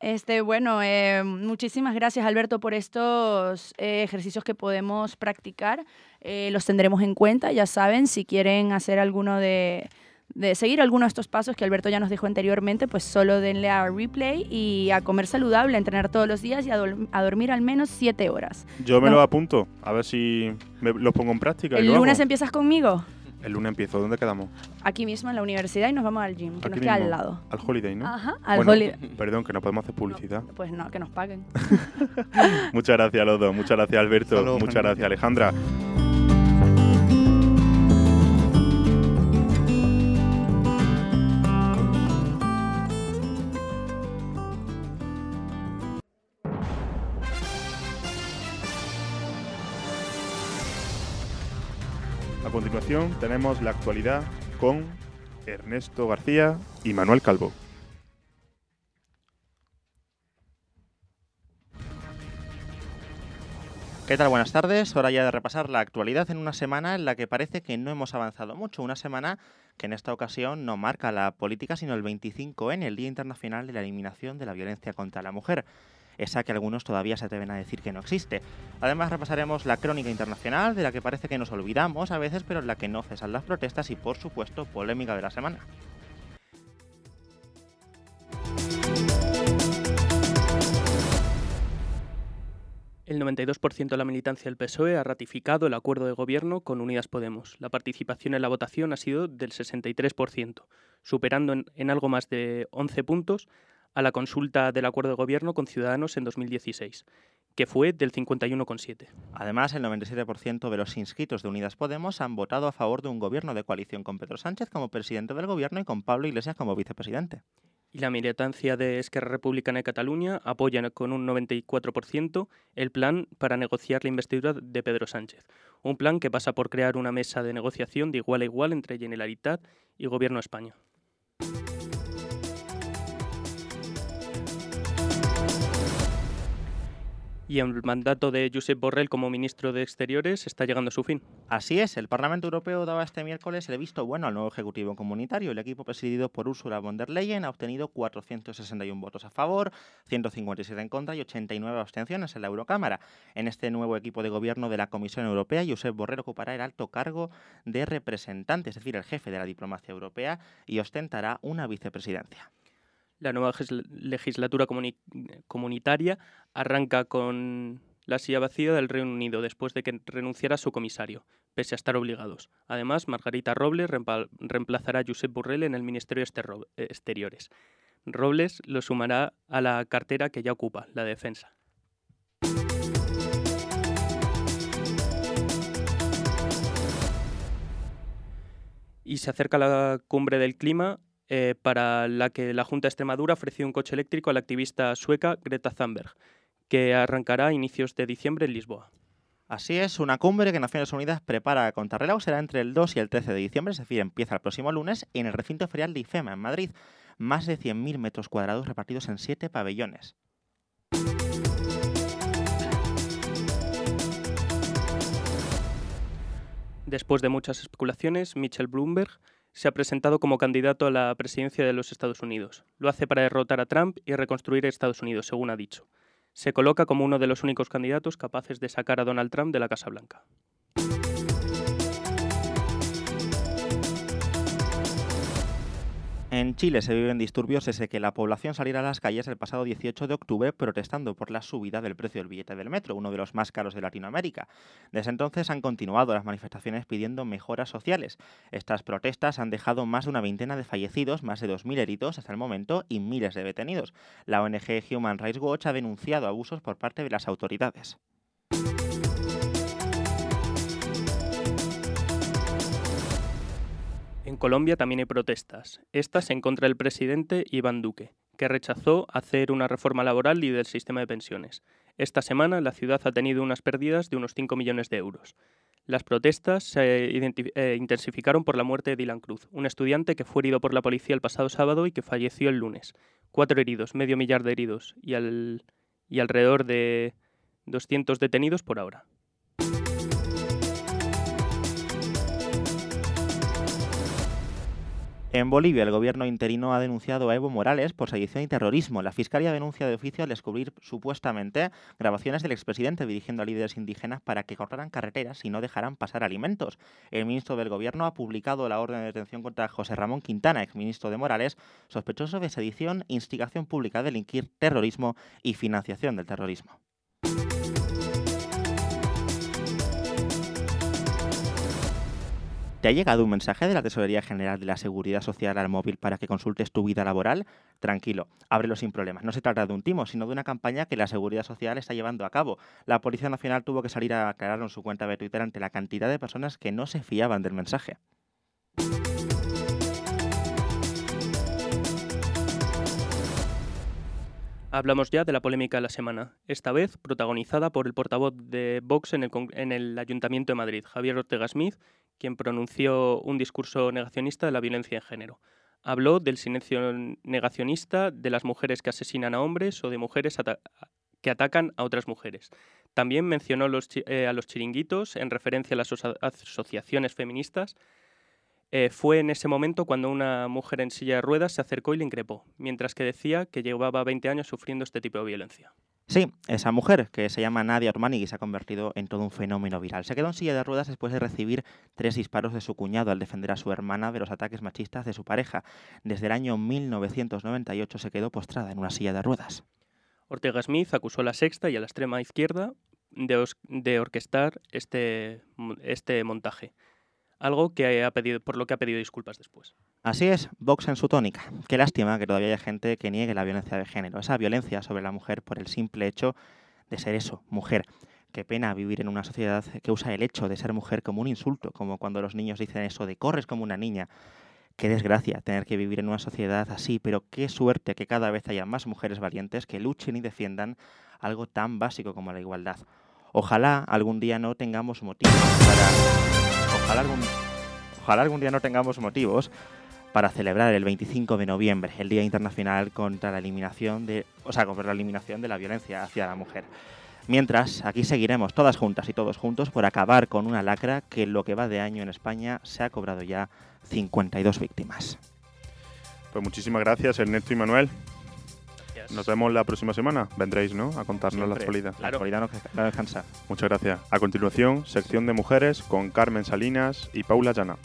Este, bueno, eh, muchísimas gracias Alberto por estos eh, ejercicios que podemos practicar. Eh, los tendremos en cuenta, ya saben, si quieren hacer alguno de, de seguir alguno de estos pasos que Alberto ya nos dijo anteriormente, pues solo denle a replay y a comer saludable, a entrenar todos los días y a, dol- a dormir al menos siete horas. Yo me No. lo apunto, a ver si me- los pongo en práctica. y El lunes hago. empiezas conmigo, El lunes empiezo. ¿Dónde quedamos? aquí mismo en la universidad y nos vamos al gym, que nos Aquí queda mismo. al lado. Al Holiday, ¿no? Ajá, al Bueno, Holiday. Perdón, que no podemos hacer publicidad. Pues no, que nos paguen. Muchas gracias a los dos. Muchas gracias, Alberto. Muchas gracias, Alejandra. Tenemos la actualidad con Ernesto García y Manuel Calvo. ¿Qué tal? Buenas tardes. Hora ya de repasar la actualidad en una semana en la que parece que no hemos avanzado mucho. Una semana que en esta ocasión no marca la política, sino el 25N, el Día Internacional de la Eliminación de la Violencia contra la Mujer. Esa que algunos todavía se atreven a decir que no existe. Además repasaremos la crónica internacional, de la que parece que nos olvidamos a veces, pero en la que no cesan las protestas y, por supuesto, polémica de la semana. El 92% de la militancia del PSOE ha ratificado el acuerdo de gobierno con Unidas Podemos. La participación en la votación ha sido del 63%, superando en algo más de 11 puntos a la consulta del acuerdo de gobierno con Ciudadanos en 2016, que fue del 51,7%. Además, el 97% de los inscritos de Unidas Podemos han votado a favor de un gobierno de coalición con Pedro Sánchez como presidente del gobierno y con Pablo Iglesias como vicepresidente. Y la militancia de Esquerra Republicana de Cataluña apoya con un 94% el plan para negociar la investidura de Pedro Sánchez. Un plan que pasa por crear una mesa de negociación de igual a igual entre Generalitat y Gobierno de España. Y el mandato de Josep Borrell como ministro de Exteriores está llegando a su fin. Así es, el Parlamento Europeo daba este miércoles el visto bueno al nuevo Ejecutivo Comunitario. El equipo presidido por Ursula von der Leyen ha obtenido 461 votos a favor, 157 en contra y 89 abstenciones en la Eurocámara. En este nuevo equipo de gobierno de la Comisión Europea, Josep Borrell ocupará el alto cargo de representante, es decir, el jefe de la diplomacia europea, y ostentará una vicepresidencia. La nueva legisl- legislatura comuni- comunitaria arranca con la silla vacía del Reino Unido después de que renunciara su comisario, pese a estar obligados. Además, Margarita Robles reemplazará a Josep Borrell en el Ministerio de Exteriores. Robles lo sumará a la cartera que ya ocupa, la de defensa. Y se acerca la cumbre del clima eh, para la que la Junta de Extremadura ofreció un coche eléctrico a la activista sueca Greta Thunberg, que arrancará a inicios de diciembre en Lisboa. Así es, una cumbre que Naciones Unidas prepara contrarreloj será entre el 2 y el 13 de diciembre, es decir, empieza el próximo lunes en el recinto ferial de IFEMA, en Madrid. Más de 100.000 metros cuadrados repartidos en siete pabellones. Después de muchas especulaciones, Michel Bloomberg se ha presentado como candidato a la presidencia de los Estados Unidos. Lo hace para derrotar a Trump y reconstruir Estados Unidos, según ha dicho. Se coloca como uno de los únicos candidatos capaces de sacar a Donald Trump de la Casa Blanca. En Chile se viven disturbios desde que la población saliera a las calles el pasado 18 de octubre protestando por la subida del precio del billete del metro, uno de los más caros de Latinoamérica. Desde entonces han continuado las manifestaciones pidiendo mejoras sociales. Estas protestas han dejado más de una veintena de fallecidos, más de 2.000 heridos hasta el momento y miles de detenidos. La ONG Human Rights Watch ha denunciado abusos por parte de las autoridades. En Colombia también hay protestas, estas en contra del presidente Iván Duque, que rechazó hacer una reforma laboral y del sistema de pensiones. Esta semana la ciudad ha tenido unas pérdidas de unos 5 millones de euros. Las protestas se eh, intensificaron por la muerte de Dylan Cruz, un estudiante que fue herido por la policía el pasado sábado y que falleció el lunes. Cuatro heridos, medio millar de heridos y alrededor de 200 detenidos por ahora. En Bolivia, el gobierno interino ha denunciado a Evo Morales por sedición y terrorismo. La fiscalía denuncia de oficio al descubrir supuestamente grabaciones del expresidente dirigiendo a líderes indígenas para que cortaran carreteras y no dejaran pasar alimentos. El ministro del gobierno ha publicado la orden de detención contra José Ramón Quintana, exministro de Morales, sospechoso de sedición, instigación pública a delinquir, terrorismo y financiación del terrorismo. ¿Te ha llegado un mensaje de la Tesorería General de la Seguridad Social al móvil para que consultes tu vida laboral? Tranquilo, ábrelo sin problemas. No se trata de un timo, sino de una campaña que la Seguridad Social está llevando a cabo. La Policía Nacional tuvo que salir a aclararlo en su cuenta de Twitter ante la cantidad de personas que no se fiaban del mensaje. Hablamos ya de la polémica de la semana, esta vez protagonizada por el portavoz de Vox en el, en el Ayuntamiento de Madrid, Javier Ortega Smith, quien pronunció un discurso negacionista de la violencia en género. Habló del silencio negacionista de las mujeres que asesinan a hombres o de mujeres que atacan a otras mujeres. También mencionó eh, a los chiringuitos en referencia a las aso- asociaciones feministas eh, fue en ese momento cuando una mujer en silla de ruedas se acercó y le increpó, mientras que decía que llevaba 20 años sufriendo este tipo de violencia. Sí, esa mujer, que se llama Nadia Ormani y se ha convertido en todo un fenómeno viral. Se quedó en silla de ruedas después de recibir tres disparos de su cuñado al defender a su hermana de los ataques machistas de su pareja. Desde el año 1998 se quedó postrada en una silla de ruedas. Ortega Smith acusó a la sexta y a la extrema izquierda de, de orquestar este, este montaje, algo que ha pedido, por lo que ha pedido disculpas después. Así es, Vox en su tónica. Qué lástima que todavía haya gente que niegue la violencia de género, esa violencia sobre la mujer por el simple hecho de ser eso, mujer. Qué pena vivir en una sociedad que usa el hecho de ser mujer como un insulto, como cuando los niños dicen eso de corres como una niña. Qué desgracia tener que vivir en una sociedad así, pero qué suerte que cada vez haya más mujeres valientes que luchen y defiendan algo tan básico como la igualdad. Ojalá algún día no tengamos motivos para... Ojalá algún, ojalá algún día no tengamos motivos para celebrar el 25 de noviembre, el Día Internacional contra la eliminación de, o sea, contra la eliminación de la violencia hacia la mujer. Mientras, aquí seguiremos todas juntas y todos juntos por acabar con una lacra que lo que va de año en España se ha cobrado ya 52 víctimas. Pues muchísimas gracias, Ernesto y Manuel. Nos vemos la próxima semana. Vendréis, ¿no? A contarnos la Siempre. actualidad. La actualidad no, no descansa. Muchas gracias. A continuación, sección de mujeres con Carmen Salinas y Paula Llana.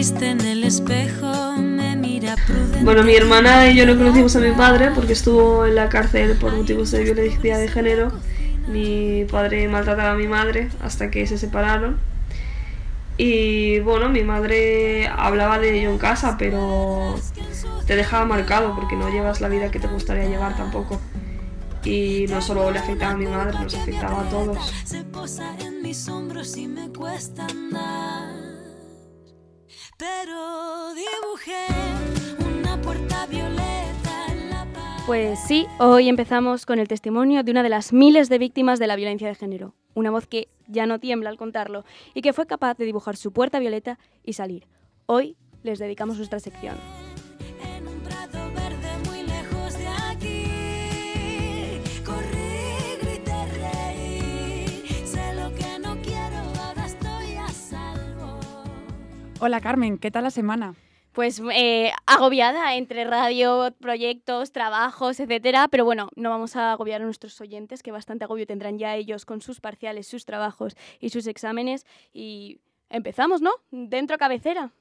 Triste en el espejo, me mira prudente. Bueno, mi hermana y yo no conocimos a mi padre porque estuvo en la cárcel por motivos de violencia de género. Mi padre maltrataba a mi madre hasta que se separaron. Y bueno, mi madre hablaba de ello en casa, pero te dejaba marcado porque no llevas la vida que te gustaría llevar tampoco. Y no solo le afectaba a mi madre, nos afectaba a todos. Se posa en mis hombros y me cuesta andar. Pero dibujé una puerta violeta en la pared. Pues sí, hoy empezamos con el testimonio de una de las miles de víctimas de la violencia de género. Una voz que ya no tiembla al contarlo y que fue capaz de dibujar su puerta violeta y salir. Hoy les dedicamos nuestra sección. Hola Carmen, ¿qué tal la semana? Pues eh, agobiada entre radio, proyectos, trabajos, etcétera, pero bueno, no vamos a agobiar a nuestros oyentes, que bastante agobio tendrán ya ellos con sus parciales, sus trabajos y sus exámenes. Y empezamos, ¿no? Dentro cabecera.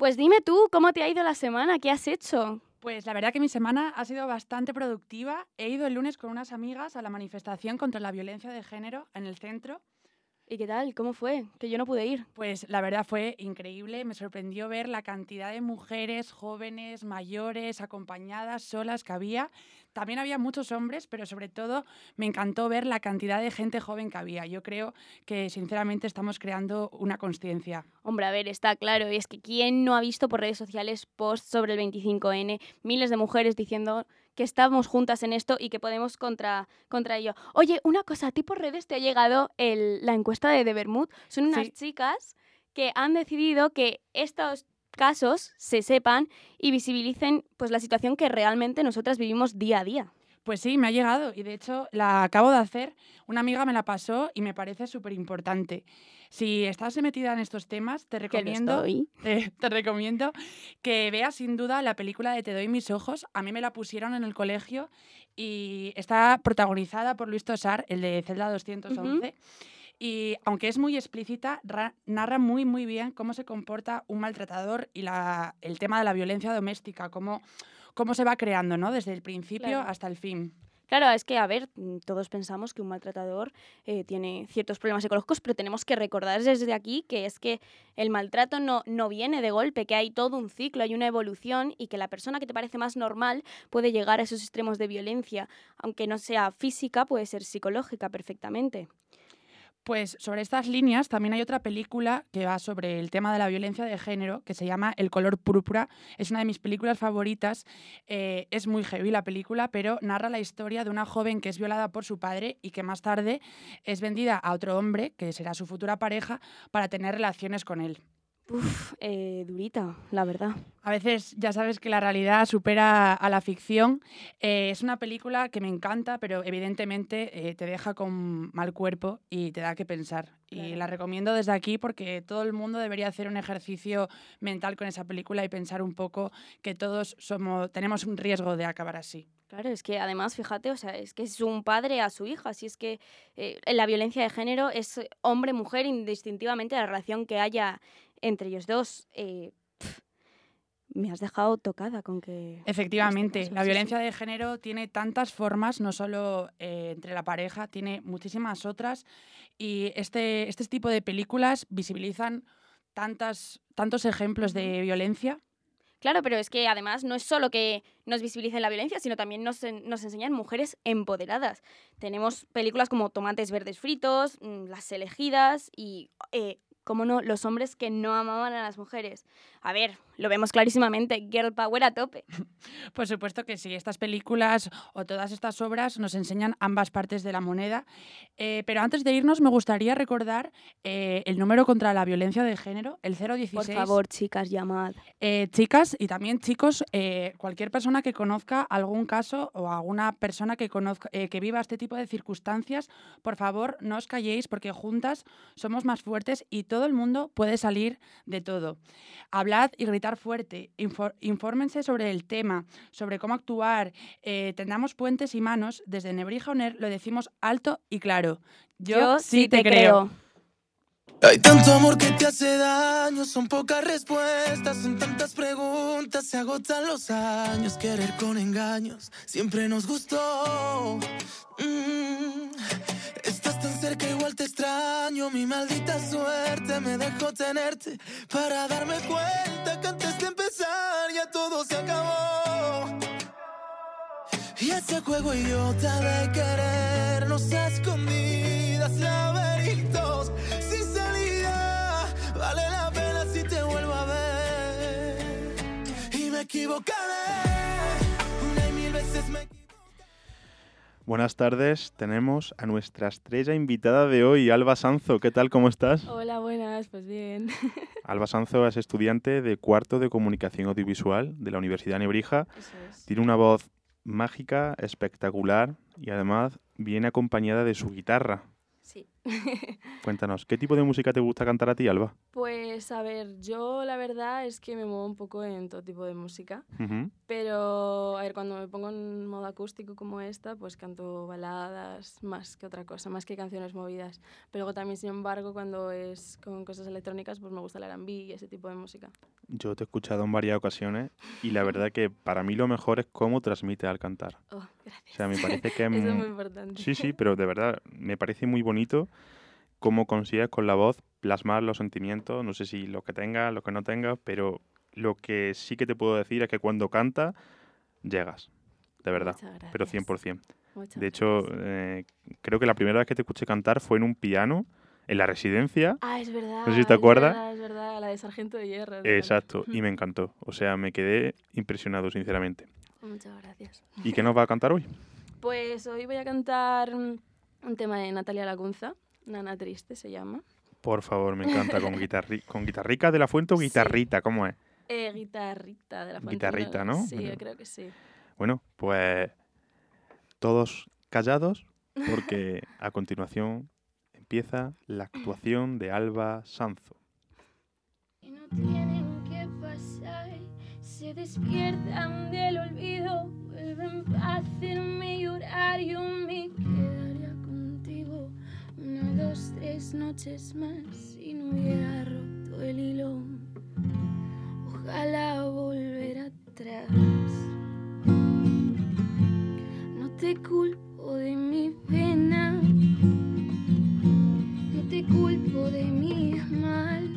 Pues dime tú, ¿cómo te ha ido la semana? ¿Qué has hecho? Pues la verdad que mi semana ha sido bastante productiva. He ido el lunes con unas amigas a la manifestación contra la violencia de género en el centro. ¿Y qué tal? ¿Cómo fue? Que yo no pude ir. Pues la verdad fue increíble. Me sorprendió ver la cantidad de mujeres jóvenes, mayores, acompañadas, solas que había. También había muchos hombres, pero sobre todo me encantó ver la cantidad de gente joven que había. Yo creo que sinceramente estamos creando una conciencia. Hombre, a ver, está claro. Y es que ¿quién no ha visto por redes sociales posts sobre el 25N? Miles de mujeres diciendo que estamos juntas en esto y que podemos contra, contra ello. Oye, una cosa, ¿a ti por redes te ha llegado el- la encuesta de The Bermud? Son unas Sí. chicas que han decidido que estos casos se sepan y visibilicen pues la situación que realmente nosotras vivimos día a día. Pues sí, me ha llegado y de hecho la acabo de hacer. Una amiga me la pasó y me parece súper importante. Si estás metida en estos temas, te recomiendo, te recomiendo que veas sin duda la película de Te doy mis ojos. A mí me la pusieron en el colegio y está protagonizada por Luis Tosar, el de Celda 211. Y aunque es muy explícita, ra- narra muy, muy bien cómo se comporta un maltratador y la, el tema de la violencia doméstica, cómo, cómo se va creando, ¿no? Desde el principio Claro. hasta el fin. Claro, es que, a ver, mm, todos pensamos que un maltratador eh, tiene ciertos problemas psicológicos, pero tenemos que recordar desde aquí que es que el maltrato no, no viene de golpe, que hay todo un ciclo, hay una evolución y que la persona que te parece más normal puede llegar a esos extremos de violencia, aunque no sea física, puede ser psicológica perfectamente. Pues sobre estas líneas también hay otra película que va sobre el tema de la violencia de género que se llama El color púrpura. Es una de mis películas favoritas. Eh, es muy heavy la película, pero narra la historia de una joven que es violada por su padre y que más tarde es vendida a otro hombre, que será su futura pareja, para tener relaciones con él. Uf, eh, durita, la verdad. A veces ya sabes que la realidad supera a la ficción. Eh, es una película que me encanta, pero evidentemente eh, te deja con mal cuerpo y te da que pensar. Y la recomiendo desde aquí porque todo el mundo debería hacer un ejercicio mental con esa película y pensar un poco que todos somos, tenemos un riesgo de acabar así. Claro, es que además, fíjate, o sea, es que es un padre a su hija, así es que eh, la violencia de género es hombre-mujer indistintivamente la relación que haya entre ellos dos. eh, me has dejado tocada con que... Efectivamente, Esto la violencia de género tiene tantas formas, no solo eh, entre la pareja, tiene muchísimas otras y este, este tipo de películas visibilizan tantas, tantos ejemplos de violencia. Claro, pero es que además no es solo que nos visibilicen la violencia, sino también nos, nos enseñan mujeres empoderadas. Tenemos películas como Tomates Verdes Fritos, mm, Las Elegidas y, eh, cómo no, los hombres que no amaban a las mujeres. A ver, lo vemos clarísimamente, Girl Power a tope. Por supuesto que sí, estas películas o todas estas obras nos enseñan ambas partes de la moneda. Eh, pero antes de irnos, me gustaría recordar eh, el número contra la violencia de género, el 016. Por favor, chicas, llamad. Eh, chicas y también chicos, eh, cualquier persona que conozca algún caso o alguna persona que, conozca, eh, que viva este tipo de circunstancias, por favor, no os calléis porque juntas somos más fuertes y todo todo el mundo puede salir de todo. Hablad y gritar fuerte, infor- infórmense sobre el tema, sobre cómo actuar, eh, tendamos puentes y manos. Desde Nebrija Oner lo decimos alto y claro. Yo, sí te creo. Hay tanto amor que te hace daño, son pocas respuestas, son tantas preguntas, se agotan los años, querer con engaños, siempre nos gustó. Mm, te extraño, mi maldita suerte me dejó tenerte para darme cuenta que antes de empezar ya todo se acabó. Y ese juego idiota de querernos a escondidas, laberintos sin salida. Vale la pena si te vuelvo a ver. Y me equivocaré. Una y mil veces me Buenas tardes, tenemos a nuestra estrella invitada de hoy, Alba Sanzo. ¿Qué tal? ¿Cómo estás? Hola, buenas, pues bien. Alba Sanzo es estudiante de cuarto de comunicación audiovisual de la Universidad de Nebrija. Tiene una voz mágica, espectacular y además viene acompañada de su guitarra. Sí. Cuéntanos, ¿qué tipo de música te gusta cantar a ti, Alba? Pues a ver, yo la verdad es que me muevo un poco en todo tipo de música, Ujú. pero a ver, cuando me pongo en modo acústico como esta, pues canto baladas más que otra cosa, más que canciones movidas. Pero luego también, sin embargo, cuando es con cosas electrónicas, pues me gusta el R&B y ese tipo de música. Yo te he escuchado en varias ocasiones y la verdad que para mí lo mejor es cómo transmite al cantar. Oh, O sea, me parece que Eso es mu- muy importante. Sí, sí, pero de verdad me parece muy bonito cómo consigues con la voz plasmar los sentimientos, no sé si lo que tengas, lo que no tengas, pero lo que sí que te puedo decir es que cuando canta llegas, de verdad, pero gracias. 100%. Muchas de hecho, eh, creo que la primera vez que te escuché cantar fue en un piano en la residencia. Ah, es verdad. No sé si te es acuerdas. verdad, Es verdad, la de Sargento de Hierro. Exacto, y me encantó. O sea, me quedé impresionado, sinceramente. Muchas gracias. ¿Y qué nos va a cantar hoy? Pues hoy voy a cantar mm, un tema de Natalia Lacunza, Nana Triste se llama. Por favor, me encanta. ¿Con, guitarri con guitarrica de la fuente o guitarrita? ¿Cómo es? Eh, guitarrita de la Fuente, Guitarrita, ¿no? Sí, Bueno. yo creo que sí. Bueno, pues todos callados porque a continuación empieza la actuación de Alba Sanzo. no tienen que pasar, se despiertan del olvido, vuelven a hacerme llorar, yo me contigo una, dos, tres noches más si no hubiera roto el hilo. Ojalá volver atrás. No te culpo de mi pena, no te culpo de mi mal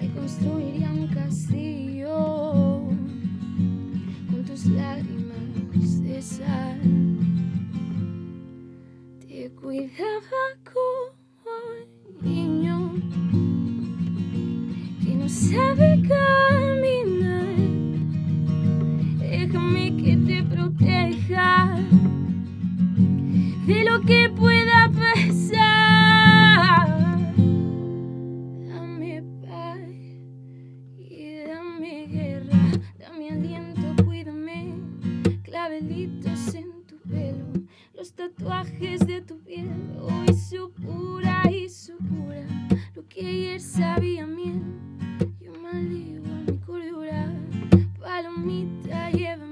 te construiría un castillo con tus lágrimas de sal. Cuidaba como niño que no sabe caminar. Déjame que te proteja de lo que pueda pasar. Tatuajes de tu piel. Hoy supura y supura lo que ayer sabía miel. Yo maldigo a mi cordura, palomita, llévame.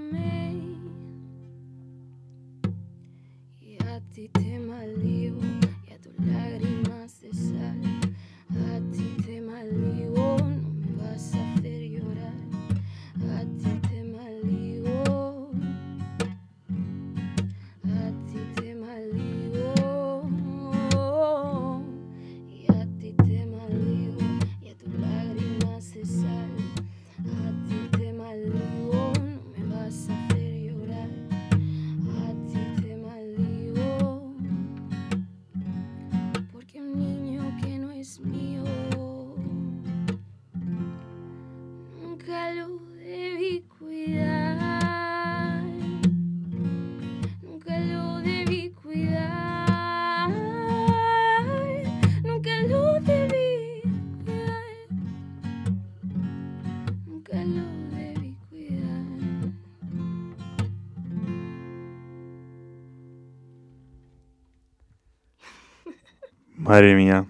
Madre mía.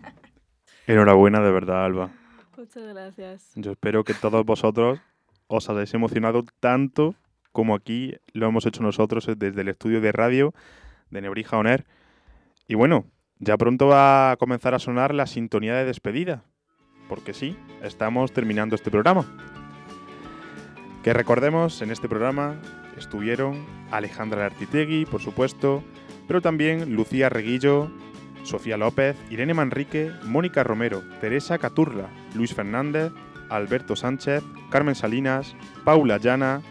Enhorabuena, de verdad, Alba. Muchas gracias. Yo espero que todos vosotros os hayáis emocionado tanto como aquí lo hemos hecho nosotros desde el estudio de radio de Nebrija Oner. Y bueno, ya pronto va a comenzar a sonar la sintonía de despedida, porque sí, estamos terminando este programa. Que recordemos, en este programa estuvieron Alejandra Artitegui, por supuesto, pero también Lucía Reguillo, Sofía López, Irene Manrique, Mónica Romero, Teresa Caturla, Luis Fernández, Alberto Sánchez, Carmen Salinas, Paula Llana,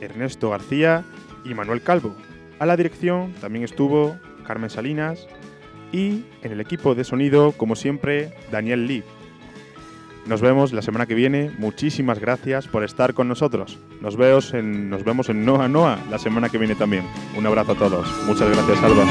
Ernesto García y Manuel Calvo. A la dirección también estuvo Carmen Salinas y en el equipo de sonido, como siempre, Daniel Lee. Nos vemos la semana que viene. Muchísimas gracias por estar con nosotros. Nos, vemos en, nos vemos en Noa Noa la semana que viene también. Un abrazo a todos. Muchas gracias, Alba.